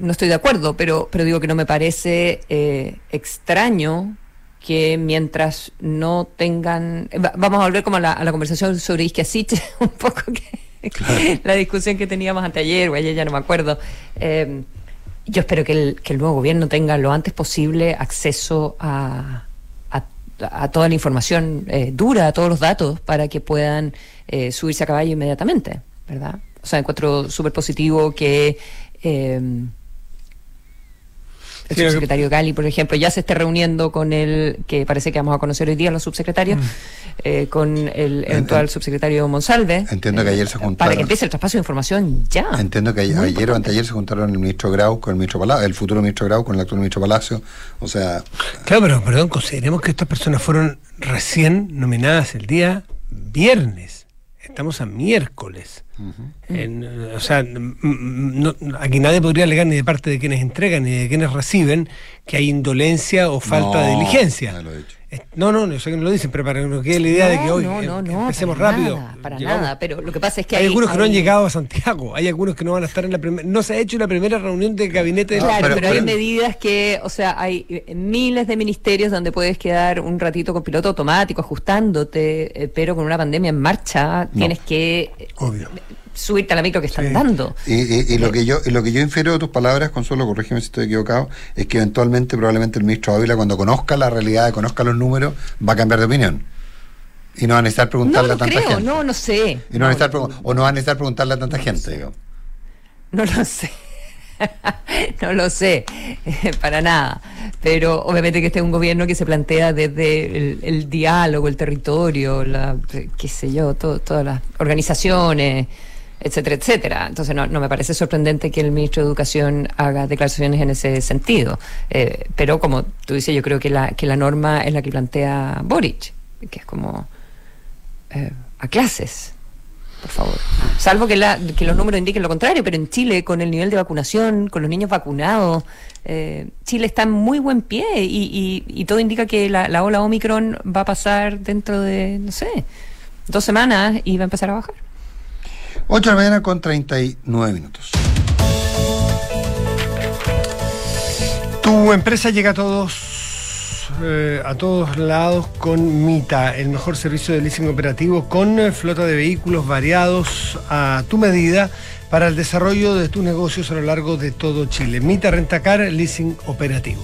no estoy de acuerdo, pero, pero digo que no me parece eh, extraño que mientras no tengan... va- Vamos a volver como a la, a la conversación sobre Isquiasiche, un poco que la discusión que teníamos anteayer o ayer, ya no me acuerdo. Eh, yo espero que el, que el nuevo gobierno tenga lo antes posible acceso a, a, a toda la información eh, dura, a todos los datos, para que puedan eh, subirse a caballo inmediatamente, ¿verdad? O sea, encuentro súper positivo que... eh, el Sí, lo que- subsecretario Gali, por ejemplo, ya se esté reuniendo con el, que parece que vamos a conocer hoy día los subsecretarios, Mm. eh, con el eventual subsecretario Monsalve. Entiendo que ayer se Para juntaron. que empiece el traspaso de información ya. Entiendo que Muy ayer o anteayer se juntaron el ministro Grau con el ministro Palacio, el futuro ministro Grau con el actual ministro Palacio. O sea, Claro, pero perdón, consideremos que estas personas fueron recién nominadas el día viernes. Estamos a miércoles. En, eh, o sea, no- aquí nadie podría alegar ni de parte de quienes entregan ni de quienes reciben que hay indolencia o falta de diligencia. lo. Es- No, no, no sé que no lo dicen, pero para que nos quede la idea de que No, hoy no, eh, no, no, empecemos para rápido. nada, para Llegamos- nada, pero lo que pasa es que hay, hay, algunos que no han hay- llegado a Santiago, hay algunos que no van a estar en la primera. No se ha hecho la primera reunión de gabinete de Claro, pero- pero, hay pero- medidas que, o sea, hay eh, miles de ministerios donde puedes quedar un ratito con piloto automático, ajustándote, eh, pero con una pandemia en marcha tienes que eh, Obvio. Subirte a la micro que están Sí. dando. Y, y- y lo que yo y lo que yo infiero de tus palabras, Consuelo, corrígeme si estoy equivocado, es que eventualmente probablemente el ministro Ávila cuando conozca la realidad, conozca los números, va a cambiar de opinión. Y no va a necesitar No preguntarle lo a tanta creo, gente. no, no sé. Y no, va a No, o no va a necesitar preguntarle a tanta gente, digo. No lo sé. no lo sé, para nada. Pero obviamente que este es un gobierno que se plantea desde el, el diálogo, el territorio, la, qué sé yo, todo- todas las organizaciones, etcétera, etcétera. Entonces no, no me parece sorprendente que el ministro de Educación haga declaraciones en ese sentido. Eh, pero como tú dices, yo creo que la, que la norma es la que plantea Boric, que es como eh, a clases por favor. Salvo que, la, que los números indiquen lo contrario, pero en Chile, con el nivel de vacunación, con los niños vacunados, eh, Chile está en muy buen pie y, y- y todo indica que la, la ola Omicron va a pasar dentro de, no sé, dos semanas y va a empezar a bajar. 8 de la mañana con 39 minutos. Tu empresa llega a todos eh, a todos lados con Mita, el mejor servicio de leasing operativo con eh, flota de vehículos variados a tu medida para el desarrollo de tus negocios a lo largo de todo Chile. Mita Rentacar Leasing Operativo.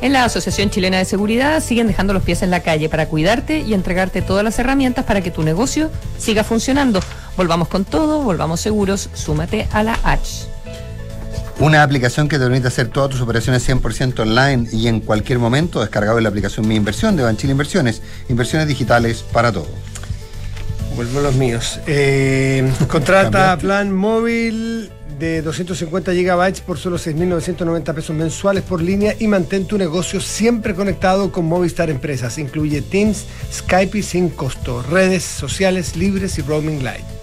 En la Asociación Chilena de Seguridad siguen dejando los pies en la calle para cuidarte y entregarte todas las herramientas para que tu negocio siga funcionando. Volvamos con todo, volvamos seguros, súmate a la H. Una aplicación que te permite hacer todas tus operaciones 100% online y en cualquier momento, descargable la aplicación Mi Inversión de Banchile Inversiones. Inversiones digitales para todo. Vuelvo a los míos. Eh, contrata plan móvil de 250 gigabytes por solo 6.990 pesos mensuales por línea y mantén tu negocio siempre conectado con Movistar Empresas. Incluye Teams, Skype y sin costo, redes sociales libres y roaming light.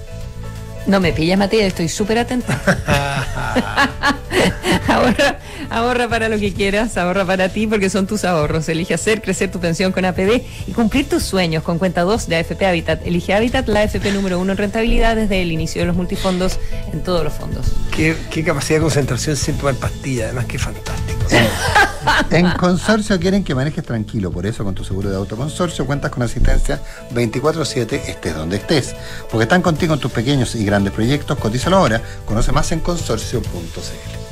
No me pillas, Matías, estoy súper atenta. ahorra, ahorra para lo que quieras, ahorra para ti porque son tus ahorros. Elige hacer crecer tu pensión con APB y cumplir tus sueños con cuenta 2 de AFP Habitat. Elige Habitat, la AFP número uno en rentabilidad desde el inicio de los multifondos en todos los fondos. Qué, qué capacidad de concentración sin tomar pastilla, además qué fantástico. En Consorcio quieren que manejes tranquilo, por eso con tu seguro de auto Consorcio cuentas con asistencia 24/7 estés donde estés, porque están contigo en tus pequeños y grandes proyectos, cotízalo ahora, conoce más en consorcio.cl.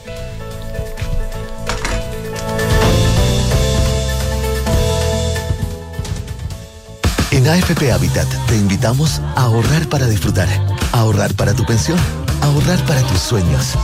En AFP Habitat te invitamos a ahorrar para disfrutar, a ahorrar para tu pensión, a ahorrar para tus sueños.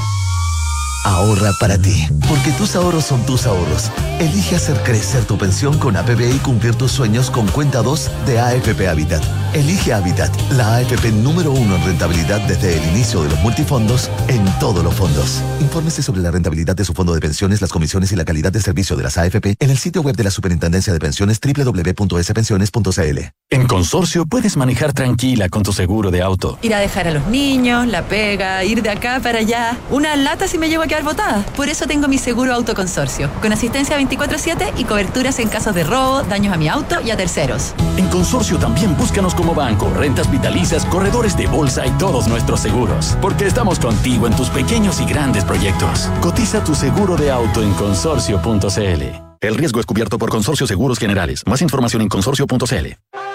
Ahorra para ti, porque tus ahorros son tus ahorros. Elige hacer crecer tu pensión con APB y cumplir tus sueños con cuenta 2 de AFP Habitat. Elige Habitat, la AFP número uno en rentabilidad desde el inicio de los multifondos en todos los fondos. Infórmese sobre la rentabilidad de su fondo de pensiones, las comisiones y la calidad de servicio de las AFP en el sitio web de la Superintendencia de Pensiones www.spensiones.cl. En Consorcio puedes manejar tranquila con tu seguro de auto. Ir a dejar a los niños, la pega, ir de acá para allá. Una lata si me llevo a quedar botada. Por eso tengo mi seguro autoconsorcio, con asistencia 24-7 y coberturas en casos de robo, daños a mi auto y a terceros. En Consorcio también búscanos como banco, rentas vitalicias, corredores de bolsa y todos nuestros seguros. Porque estamos contigo en tus pequeños y grandes proyectos. Cotiza tu seguro de auto en consorcio.cl. El riesgo es cubierto por Consorcio Seguros Generales. Más información en consorcio.cl.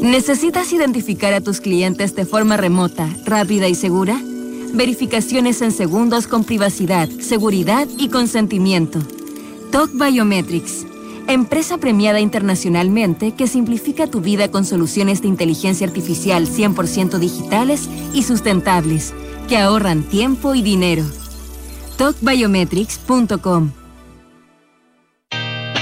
¿Necesitas identificar a tus clientes de forma remota, rápida y segura? Verificaciones en segundos con privacidad, seguridad y consentimiento. TOC Biometrics, empresa premiada internacionalmente que simplifica tu vida con soluciones de inteligencia artificial 100% digitales y sustentables, que ahorran tiempo y dinero. TOCBiometrics.com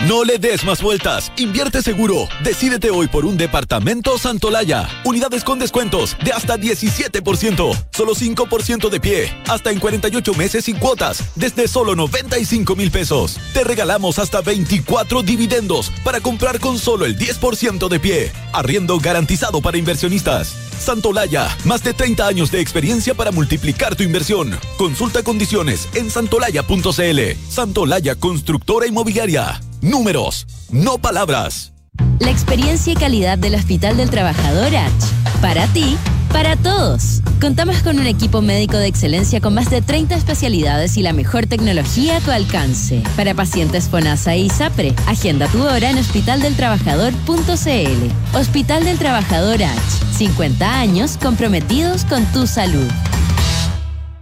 no le des más vueltas. Invierte seguro. Decídete hoy por un departamento Santolaya. Unidades con descuentos de hasta 17%. Solo 5% de pie. Hasta en 48 meses sin cuotas. Desde solo 95 mil pesos. Te regalamos hasta 24 dividendos para comprar con solo el 10% de pie. Arriendo garantizado para inversionistas. Santolaya, más de 30 años de experiencia para multiplicar tu inversión. Consulta condiciones en santolaya.cl. Santolaya Constructora Inmobiliaria. Números, no palabras. La experiencia y calidad del Hospital del Trabajador H. Para ti, para todos. Contamos con un equipo médico de excelencia con más de 30 especialidades y la mejor tecnología a tu alcance. Para pacientes FONASA y ISAPRE, agenda tu hora en hospitaldeltrabajador.cl. Hospital del Trabajador H. 50 años comprometidos con tu salud.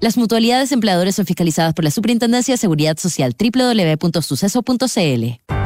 Las mutualidades empleadores son fiscalizadas por la Superintendencia de Seguridad Social www.suceso.cl.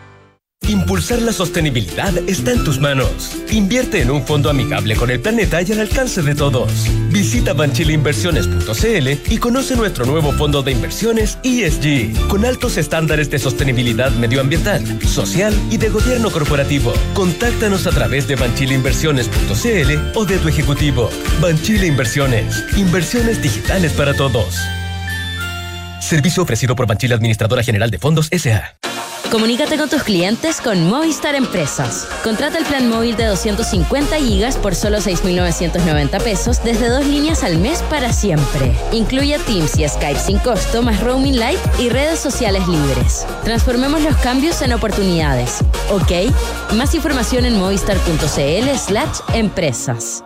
Impulsar la sostenibilidad está en tus manos. Invierte en un fondo amigable con el planeta y al alcance de todos. Visita banchileinversiones.cl y conoce nuestro nuevo fondo de inversiones ESG, con altos estándares de sostenibilidad medioambiental, social y de gobierno corporativo. Contáctanos a través de banchileinversiones.cl o de tu ejecutivo. Banchile Inversiones. Inversiones digitales para todos. Servicio ofrecido por Banchile Administradora General de Fondos SA. Comunícate con tus clientes con Movistar Empresas. Contrata el plan móvil de 250 gigas por solo 6.990 pesos desde dos líneas al mes para siempre. Incluye Teams y Skype sin costo, más roaming light y redes sociales libres. Transformemos los cambios en oportunidades. ¿Ok? Más información en movistar.cl slash empresas.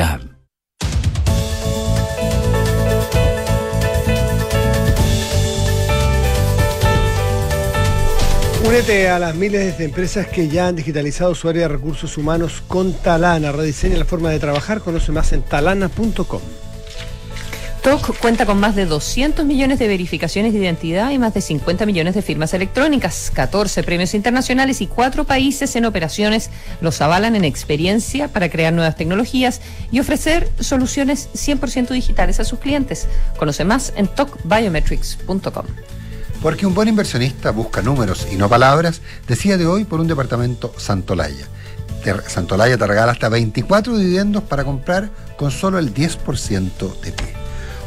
Únete a las miles de empresas que ya han digitalizado su área de recursos humanos con Talana. Rediseña la forma de trabajar. Conoce más en talana.com. TOC cuenta con más de 200 millones de verificaciones de identidad y más de 50 millones de firmas electrónicas, 14 premios internacionales y cuatro países en operaciones los avalan en experiencia para crear nuevas tecnologías y ofrecer soluciones 100% digitales a sus clientes. Conoce más en tocbiometrics.com. Porque un buen inversionista busca números y no palabras, decía de hoy por un departamento Santolaya. Santolaya te regala hasta 24 dividendos para comprar con solo el 10% de pie.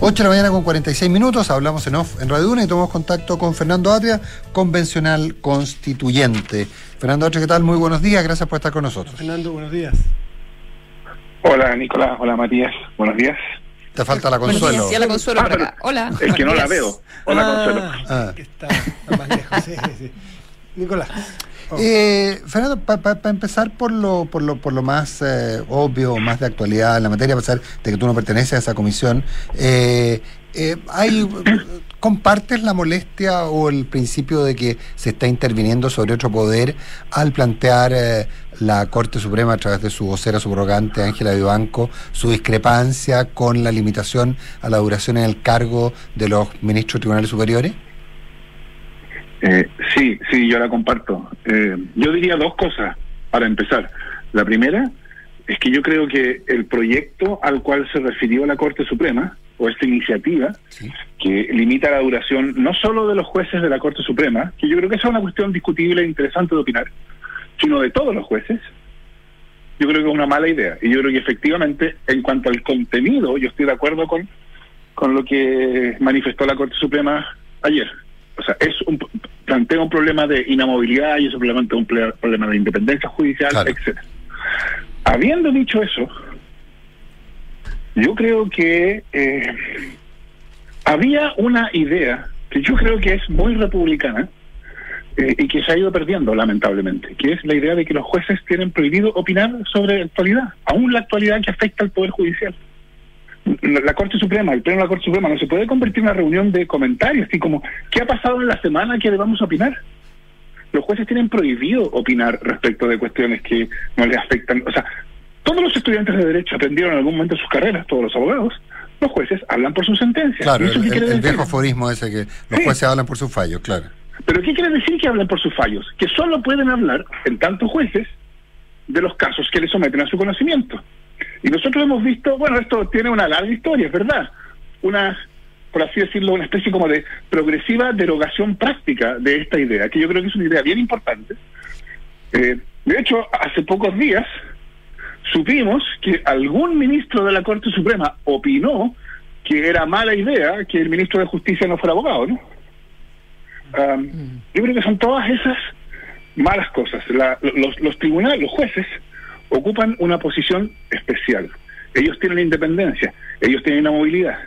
8 de la mañana con 46 minutos, hablamos en off en Radio Duna y tomamos contacto con Fernando Atria, convencional constituyente. Fernando Atria, ¿qué tal? Muy buenos días, gracias por estar con nosotros. Fernando, buenos días. Hola Nicolás, hola Matías, buenos días. Te falta la consuelo. Sí, la consuelo por acá. Hola. Es que no la veo. Hola consuelo. Ah, que está, está más lejos. Sí, sí. Nicolás. Eh, Fernando, para empezar por lo, por lo, por lo más eh, obvio, más de actualidad en la materia, a pesar de que tú no perteneces a esa comisión, eh, eh, hay, ¿compartes la molestia o el principio de que se está interviniendo sobre otro poder al plantear eh, la Corte Suprema a través de su vocera subrogante Ángela Vivanco su discrepancia con la limitación a la duración en el cargo de los ministros tribunales superiores? Eh, sí, sí, yo la comparto. Eh, yo diría dos cosas para empezar. La primera es que yo creo que el proyecto al cual se refirió la Corte Suprema, o esta iniciativa, que limita la duración no solo de los jueces de la Corte Suprema, que yo creo que esa es una cuestión discutible e interesante de opinar, sino de todos los jueces, yo creo que es una mala idea. Y yo creo que efectivamente, en cuanto al contenido, yo estoy de acuerdo con, con lo que manifestó la Corte Suprema ayer. O sea, es un, plantea un problema de inamovilidad y eso plantea un problema de independencia judicial, etcétera. Habiendo dicho eso, yo creo que eh, había una idea que yo creo que es muy republicana eh, y que se ha ido perdiendo, lamentablemente, que es la idea de que los jueces tienen prohibido opinar sobre la actualidad, aún la actualidad que afecta al Poder Judicial. La Corte Suprema, el Pleno de la Corte Suprema, no se puede convertir en una reunión de comentarios, así como, ¿qué ha pasado en la semana que debamos opinar? Los jueces tienen prohibido opinar respecto de cuestiones que no les afectan. O sea, todos los estudiantes de Derecho aprendieron en algún momento sus carreras, todos los abogados, los jueces hablan por sus sentencias. Claro, el, viejo aforismo ese que los jueces hablan por sus fallos, claro. Pero ¿qué quiere decir que hablan por sus fallos? Que solo pueden hablar, en tantos jueces, de los casos que le someten a su conocimiento. Y nosotros hemos visto, bueno, esto tiene una larga historia, es verdad, una, por así decirlo, una especie como de progresiva derogación práctica de esta idea, que yo creo que es una idea bien importante. Eh, de hecho, hace pocos días, supimos que algún ministro de la Corte Suprema opinó que era mala idea que el ministro de Justicia no fuera abogado, ¿no? yo creo que son todas esas malas cosas. los, los tribunales, los jueces, ocupan una posición especial. Ellos tienen independencia, ellos tienen una movilidad.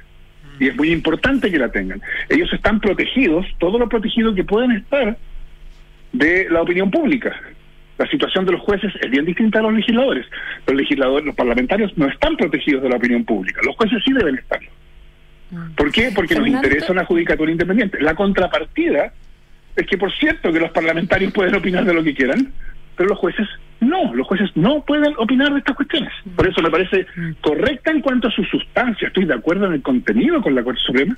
Y es muy importante que la tengan. Ellos están protegidos, todo lo protegido que pueden estar de la opinión pública la situación de los jueces es bien distinta a los legisladores. Los legisladores, los parlamentarios no están protegidos de la opinión pública. Los jueces sí deben estar. Mm. ¿Por qué? Porque nos interesa una judicatura independiente. La contrapartida es que, por cierto, que los parlamentarios pueden opinar de lo que quieran, pero los jueces no. Los jueces no pueden opinar de estas cuestiones. Por eso me parece correcta en cuanto a su sustancia. Estoy de acuerdo en el contenido con la Corte Suprema,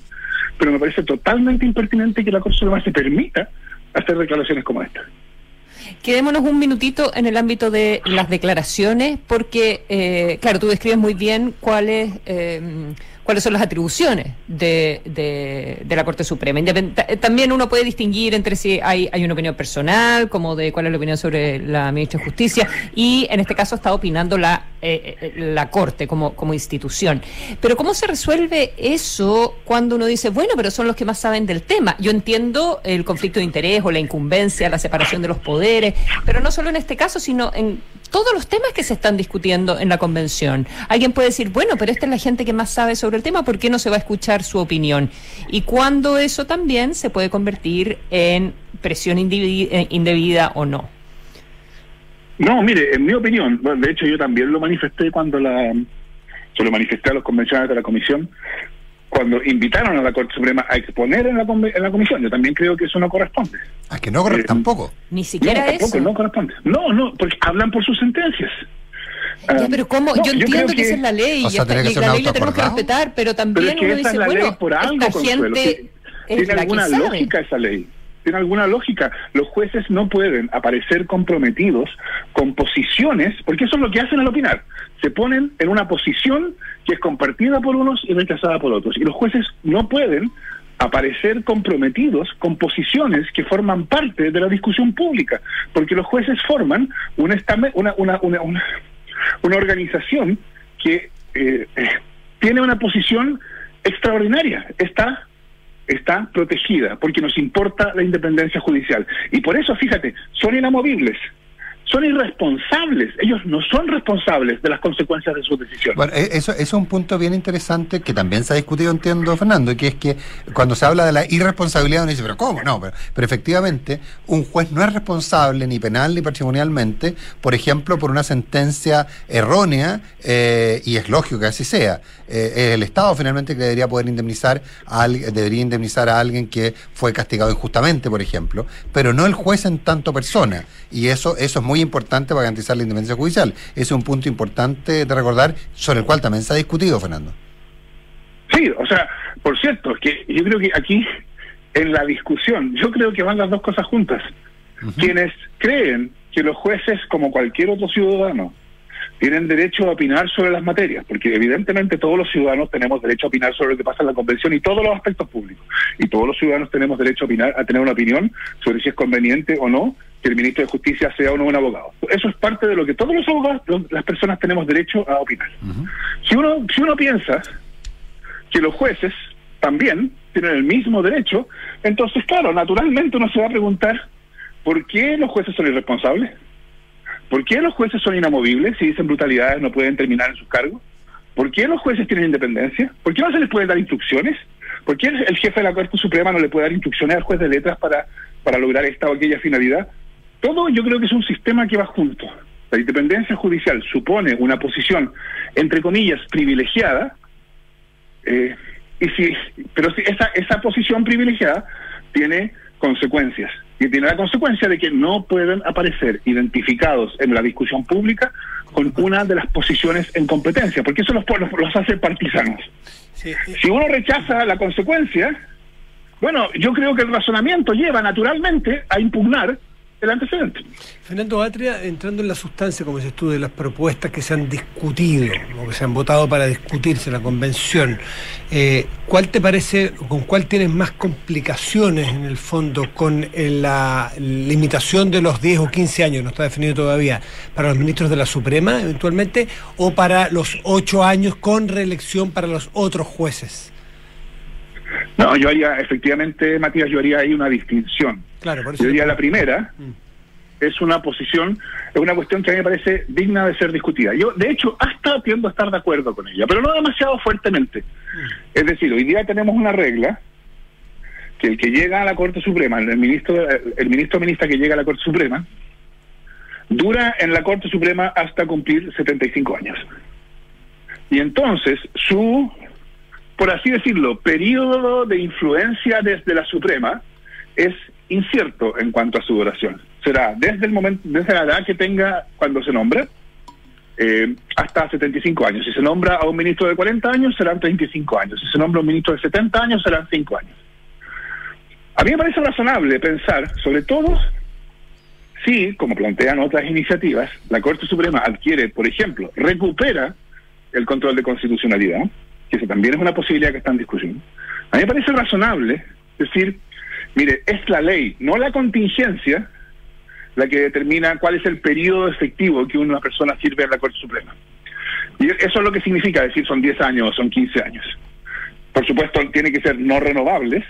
pero me parece totalmente impertinente que la Corte Suprema se permita hacer declaraciones como esta. Quedémonos un minutito en el ámbito de las declaraciones, porque, eh, claro, tú describes muy bien cuáles eh, cuáles son las atribuciones de, de, la Corte Suprema. también uno puede distinguir entre si hay, hay una opinión personal, como de cuál es la opinión sobre la ministra de Justicia, y en este caso está opinando la, eh, eh, la Corte como, como institución. Pero ¿cómo se resuelve eso cuando uno dice, bueno, pero son los que más saben del tema? Yo entiendo el conflicto de interés o la incumbencia, la separación de los poderes, pero no solo en este caso, sino en todos los temas que se están discutiendo en la convención. Alguien puede decir, bueno, pero esta es la gente que más sabe sobre el tema, ¿por qué no se va a escuchar su opinión? Y cuando eso también se puede convertir en presión eh, indebida o no. No, mire, en mi opinión, de hecho yo también lo manifesté cuando la se lo manifesté a los convencionales de la comisión, cuando invitaron a la Corte Suprema a exponer en la, en la comisión. Yo también creo que eso no corresponde. ¿A que no corresponde? Eh, tampoco. Ni siquiera no, tampoco, no corresponde. No, no, porque hablan por sus sentencias. Ya, pero ¿cómo? yo entiendo que, esa es la ley y, la ley la tenemos que respetar, pero también pero uno dice, bueno, por algo, esta gente tiene alguna lógica esa ley. Tiene alguna lógica. Los jueces no pueden aparecer comprometidos con posiciones, porque eso es lo que hacen al opinar. Se ponen en una posición que es compartida por unos y rechazada por otros. Y los jueces no pueden aparecer comprometidos con posiciones que forman parte de la discusión pública, porque los jueces forman una, una, una, una, una organización que eh, eh, tiene una posición extraordinaria, está, está protegida, porque nos importa la independencia judicial. Y por eso, fíjate, son inamovibles, son irresponsables. Ellos no son responsables de las consecuencias de sus decisiones. Bueno, e- eso, eso es un punto bien interesante que también se ha discutido, entiendo, Fernando, que es que cuando se habla de la irresponsabilidad uno dice, pero ¿cómo? No, pero, pero efectivamente un juez no es responsable ni penal ni patrimonialmente, por ejemplo, por una sentencia errónea, eh, y es lógico que así sea. Eh, el Estado finalmente que debería poder indemnizar a debería indemnizar a alguien que fue castigado injustamente, por ejemplo, pero no el juez en tanto persona. Y eso, eso es muy importante para garantizar la independencia judicial. Ese es un punto importante de recordar, sobre el cual también se ha discutido, Fernando. Sí, o sea, por cierto, que yo creo que aquí, en la discusión, yo creo que van las dos cosas juntas. Quienes creen que los jueces, como cualquier otro ciudadano, tienen derecho a opinar sobre las materias, porque evidentemente todos los ciudadanos tenemos derecho a opinar sobre lo que pasa en la convención y todos los aspectos públicos. Y todos los ciudadanos tenemos derecho a opinar, a tener una opinión sobre si es conveniente o no que el ministro de Justicia sea o no un abogado. Eso es parte de lo que todos los abogados, las personas tenemos derecho a opinar. Si uno, si uno piensa que los jueces también tienen el mismo derecho, entonces, claro, naturalmente uno se va a preguntar, ¿por qué los jueces son irresponsables? ¿Por qué los jueces son inamovibles? Si dicen brutalidades no pueden terminar en sus cargos. ¿Por qué los jueces tienen independencia? ¿Por qué no se les puede dar instrucciones? ¿Por qué el jefe de la Corte Suprema no le puede dar instrucciones al juez de letras para, para lograr esta o aquella finalidad? Todo yo creo que es un sistema que va junto. La independencia judicial supone una posición, entre comillas, privilegiada, eh, y si, pero si esa, esa posición privilegiada tiene consecuencias. Y tiene la consecuencia de que no pueden aparecer identificados en la discusión pública con una de las posiciones en competencia, porque eso los, los, los hace partisanos. Si uno rechaza la consecuencia, bueno, yo creo que el razonamiento lleva naturalmente a impugnar el antecedente. Fernando Atria, entrando en la sustancia, como dices tú, de las propuestas que se han discutido o que se han votado para discutirse en la convención, eh, ¿cuál te parece, con cuál tienes más complicaciones en el fondo con eh, la limitación de los 10 o 15 años, no está definido todavía, para los ministros de la Suprema eventualmente, o para los 8 años con reelección para los otros jueces? No, yo haría, efectivamente, Matías, yo haría ahí una distinción. Claro, por eso. Yo diría la primera es una posición, es una cuestión que a mí me parece digna de ser discutida. Yo, de hecho, hasta tiendo a estar de acuerdo con ella, pero no demasiado fuertemente. Es decir, hoy día tenemos una regla que el que llega a la Corte Suprema, el ministro, el ministro o ministra que llega a la Corte Suprema, dura en la Corte Suprema hasta cumplir 75 años. Y entonces su, por así decirlo, periodo de influencia desde la Suprema es incierto en cuanto a su duración. Será desde el momento, desde la edad que tenga cuando se nombra, eh, hasta 75 años. Si se nombra a un ministro de 40 años, serán 35 años. Si se nombra a un ministro de 70 años, serán 5 años. A mí me parece razonable pensar, sobre todo, si, como plantean otras iniciativas, la Corte Suprema adquiere, por ejemplo, recupera el control de constitucionalidad, que eso también es una posibilidad que está en discusión. A mí me parece razonable decir, mire, es la ley, no la contingencia, la que determina cuál es el periodo efectivo que una persona sirve en la Corte Suprema. Y eso es lo que significa decir son 10 años o son 15 años. Por supuesto, tiene que ser no renovables,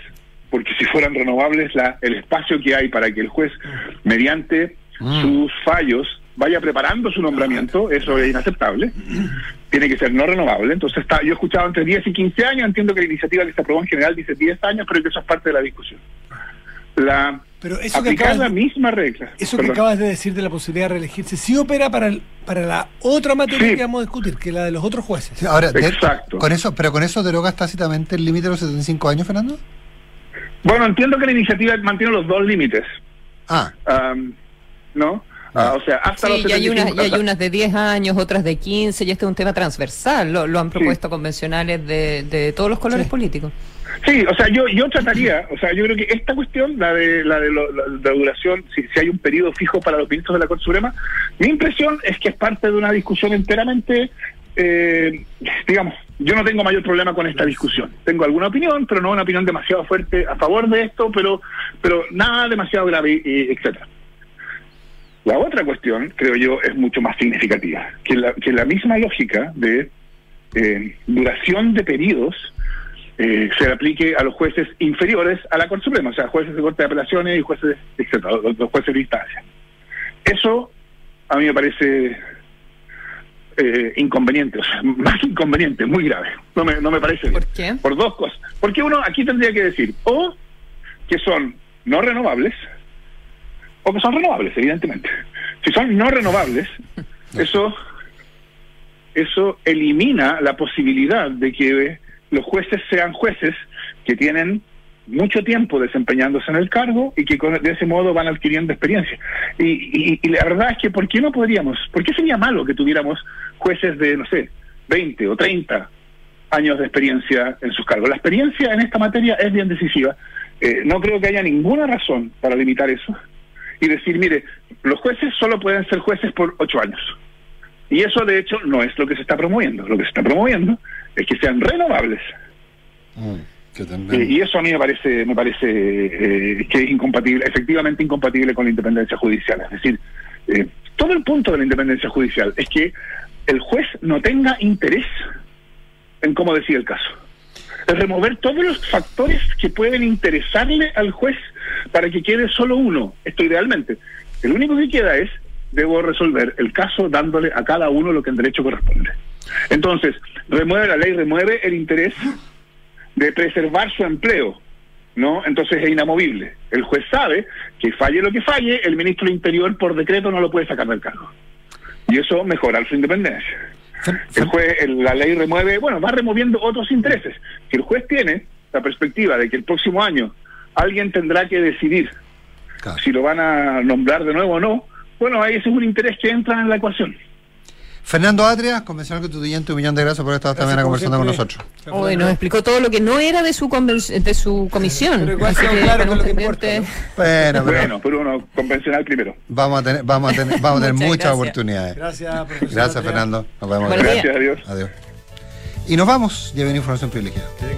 porque si fueran renovables, la, el espacio que hay para que el juez, mediante sus fallos, vaya preparando su nombramiento, eso es inaceptable. Tiene que ser no renovable. Entonces, está, yo he escuchado entre 10 y 15 años, entiendo que la iniciativa que se aprobó en general dice 10 años, pero que eso es parte de la discusión. La, Pero eso que aplicar acabas la de- misma regla. Eso que acabas de decir de la posibilidad de reelegirse, ¿sí opera para, el- para la otra materia Sí. que vamos a discutir, que la de los otros jueces? Sí, Ahora, de- con eso, pero con eso derogas tácitamente el límite de los 75 años, Fernando. Bueno, entiendo que la iniciativa mantiene los dos límites. Ah. ¿No? Ah, o sea, hasta Sí, los y hay, unas, 75, y hay unas de 10 años, otras de 15, y este es un tema transversal. Lo, lo han propuesto convencionales de, de todos los colores políticos. Sí, o sea, yo yo trataría, o sea, yo creo que esta cuestión, la de la de lo- la, duración, si, si hay un periodo fijo para los ministros de la Corte Suprema, mi impresión es que es parte de una discusión enteramente, eh, digamos, yo no tengo mayor problema con esta discusión. Tengo alguna opinión, pero no una opinión demasiado fuerte a favor de esto, pero pero nada demasiado grave, y etcétera. La otra cuestión, creo yo, es mucho más significativa, que la, que la misma lógica de eh, duración de periodos eh, se aplique a los jueces inferiores a la Corte Suprema, o sea, jueces de Corte de Apelaciones y jueces, etcétera, los, los jueces de instancia. Eso a mí me parece eh, inconveniente, o sea, más que inconveniente, muy grave. No me, no me parece bien. ¿Por qué? Por dos cosas. Porque uno aquí tendría que decir, o que son no renovables, o que son renovables, evidentemente. Si son no renovables, eso, eso elimina la posibilidad de que los jueces sean jueces que tienen mucho tiempo desempeñándose en el cargo y que con- de ese modo van adquiriendo experiencia. Y, y- la verdad es que, ¿por qué no podríamos? ¿Por qué sería malo que tuviéramos jueces de, no sé, 20 o 30 años de experiencia en sus cargos? La experiencia en esta materia es bien decisiva. Eh, no creo que haya ninguna razón para limitar eso y decir, mire, los jueces solo pueden ser jueces por ocho años. Y eso, de hecho, no es lo que se está promoviendo. Lo que se está promoviendo es que sean renovables. que también- Eh, y eso a mí me parece, me parece eh, que es incompatible, efectivamente incompatible con la independencia judicial. Es decir, eh, todo el punto de la independencia judicial es que el juez no tenga interés en cómo decide el caso. Es remover todos los factores que pueden interesarle al juez para que quede solo uno. Esto idealmente. El único que queda es, debo resolver el caso dándole a cada uno lo que en derecho corresponde. Entonces, remueve la ley, remueve el interés de preservar su empleo, ¿no? Entonces es inamovible. El juez sabe que falle lo que falle, el ministro del Interior por decreto no lo puede sacar del cargo. Y eso mejora su independencia. El juez, el- la ley remueve, bueno, va removiendo otros intereses. Si el juez tiene la perspectiva de que el próximo año alguien tendrá que decidir si lo van a nombrar de nuevo o no, bueno, ahí ese es un interés que entra en la ecuación. Fernando Atria, convencional constituyente, un millón de gracias por estar esta mañana como conversando con nosotros. Hoy nos explicó todo lo que no era de su de su comisión. Pero igual que claro lo que. Bueno, pero Bueno, pero uno convencional primero. vamos a tener, vamos a tener, vamos a tener Muchas muchas gracias. oportunidades. Gracias, profesor. Gracias. Fernando. Nos vemos. Gracias a Dios. Adiós. Y nos vamos. Ya viene información privilegiada.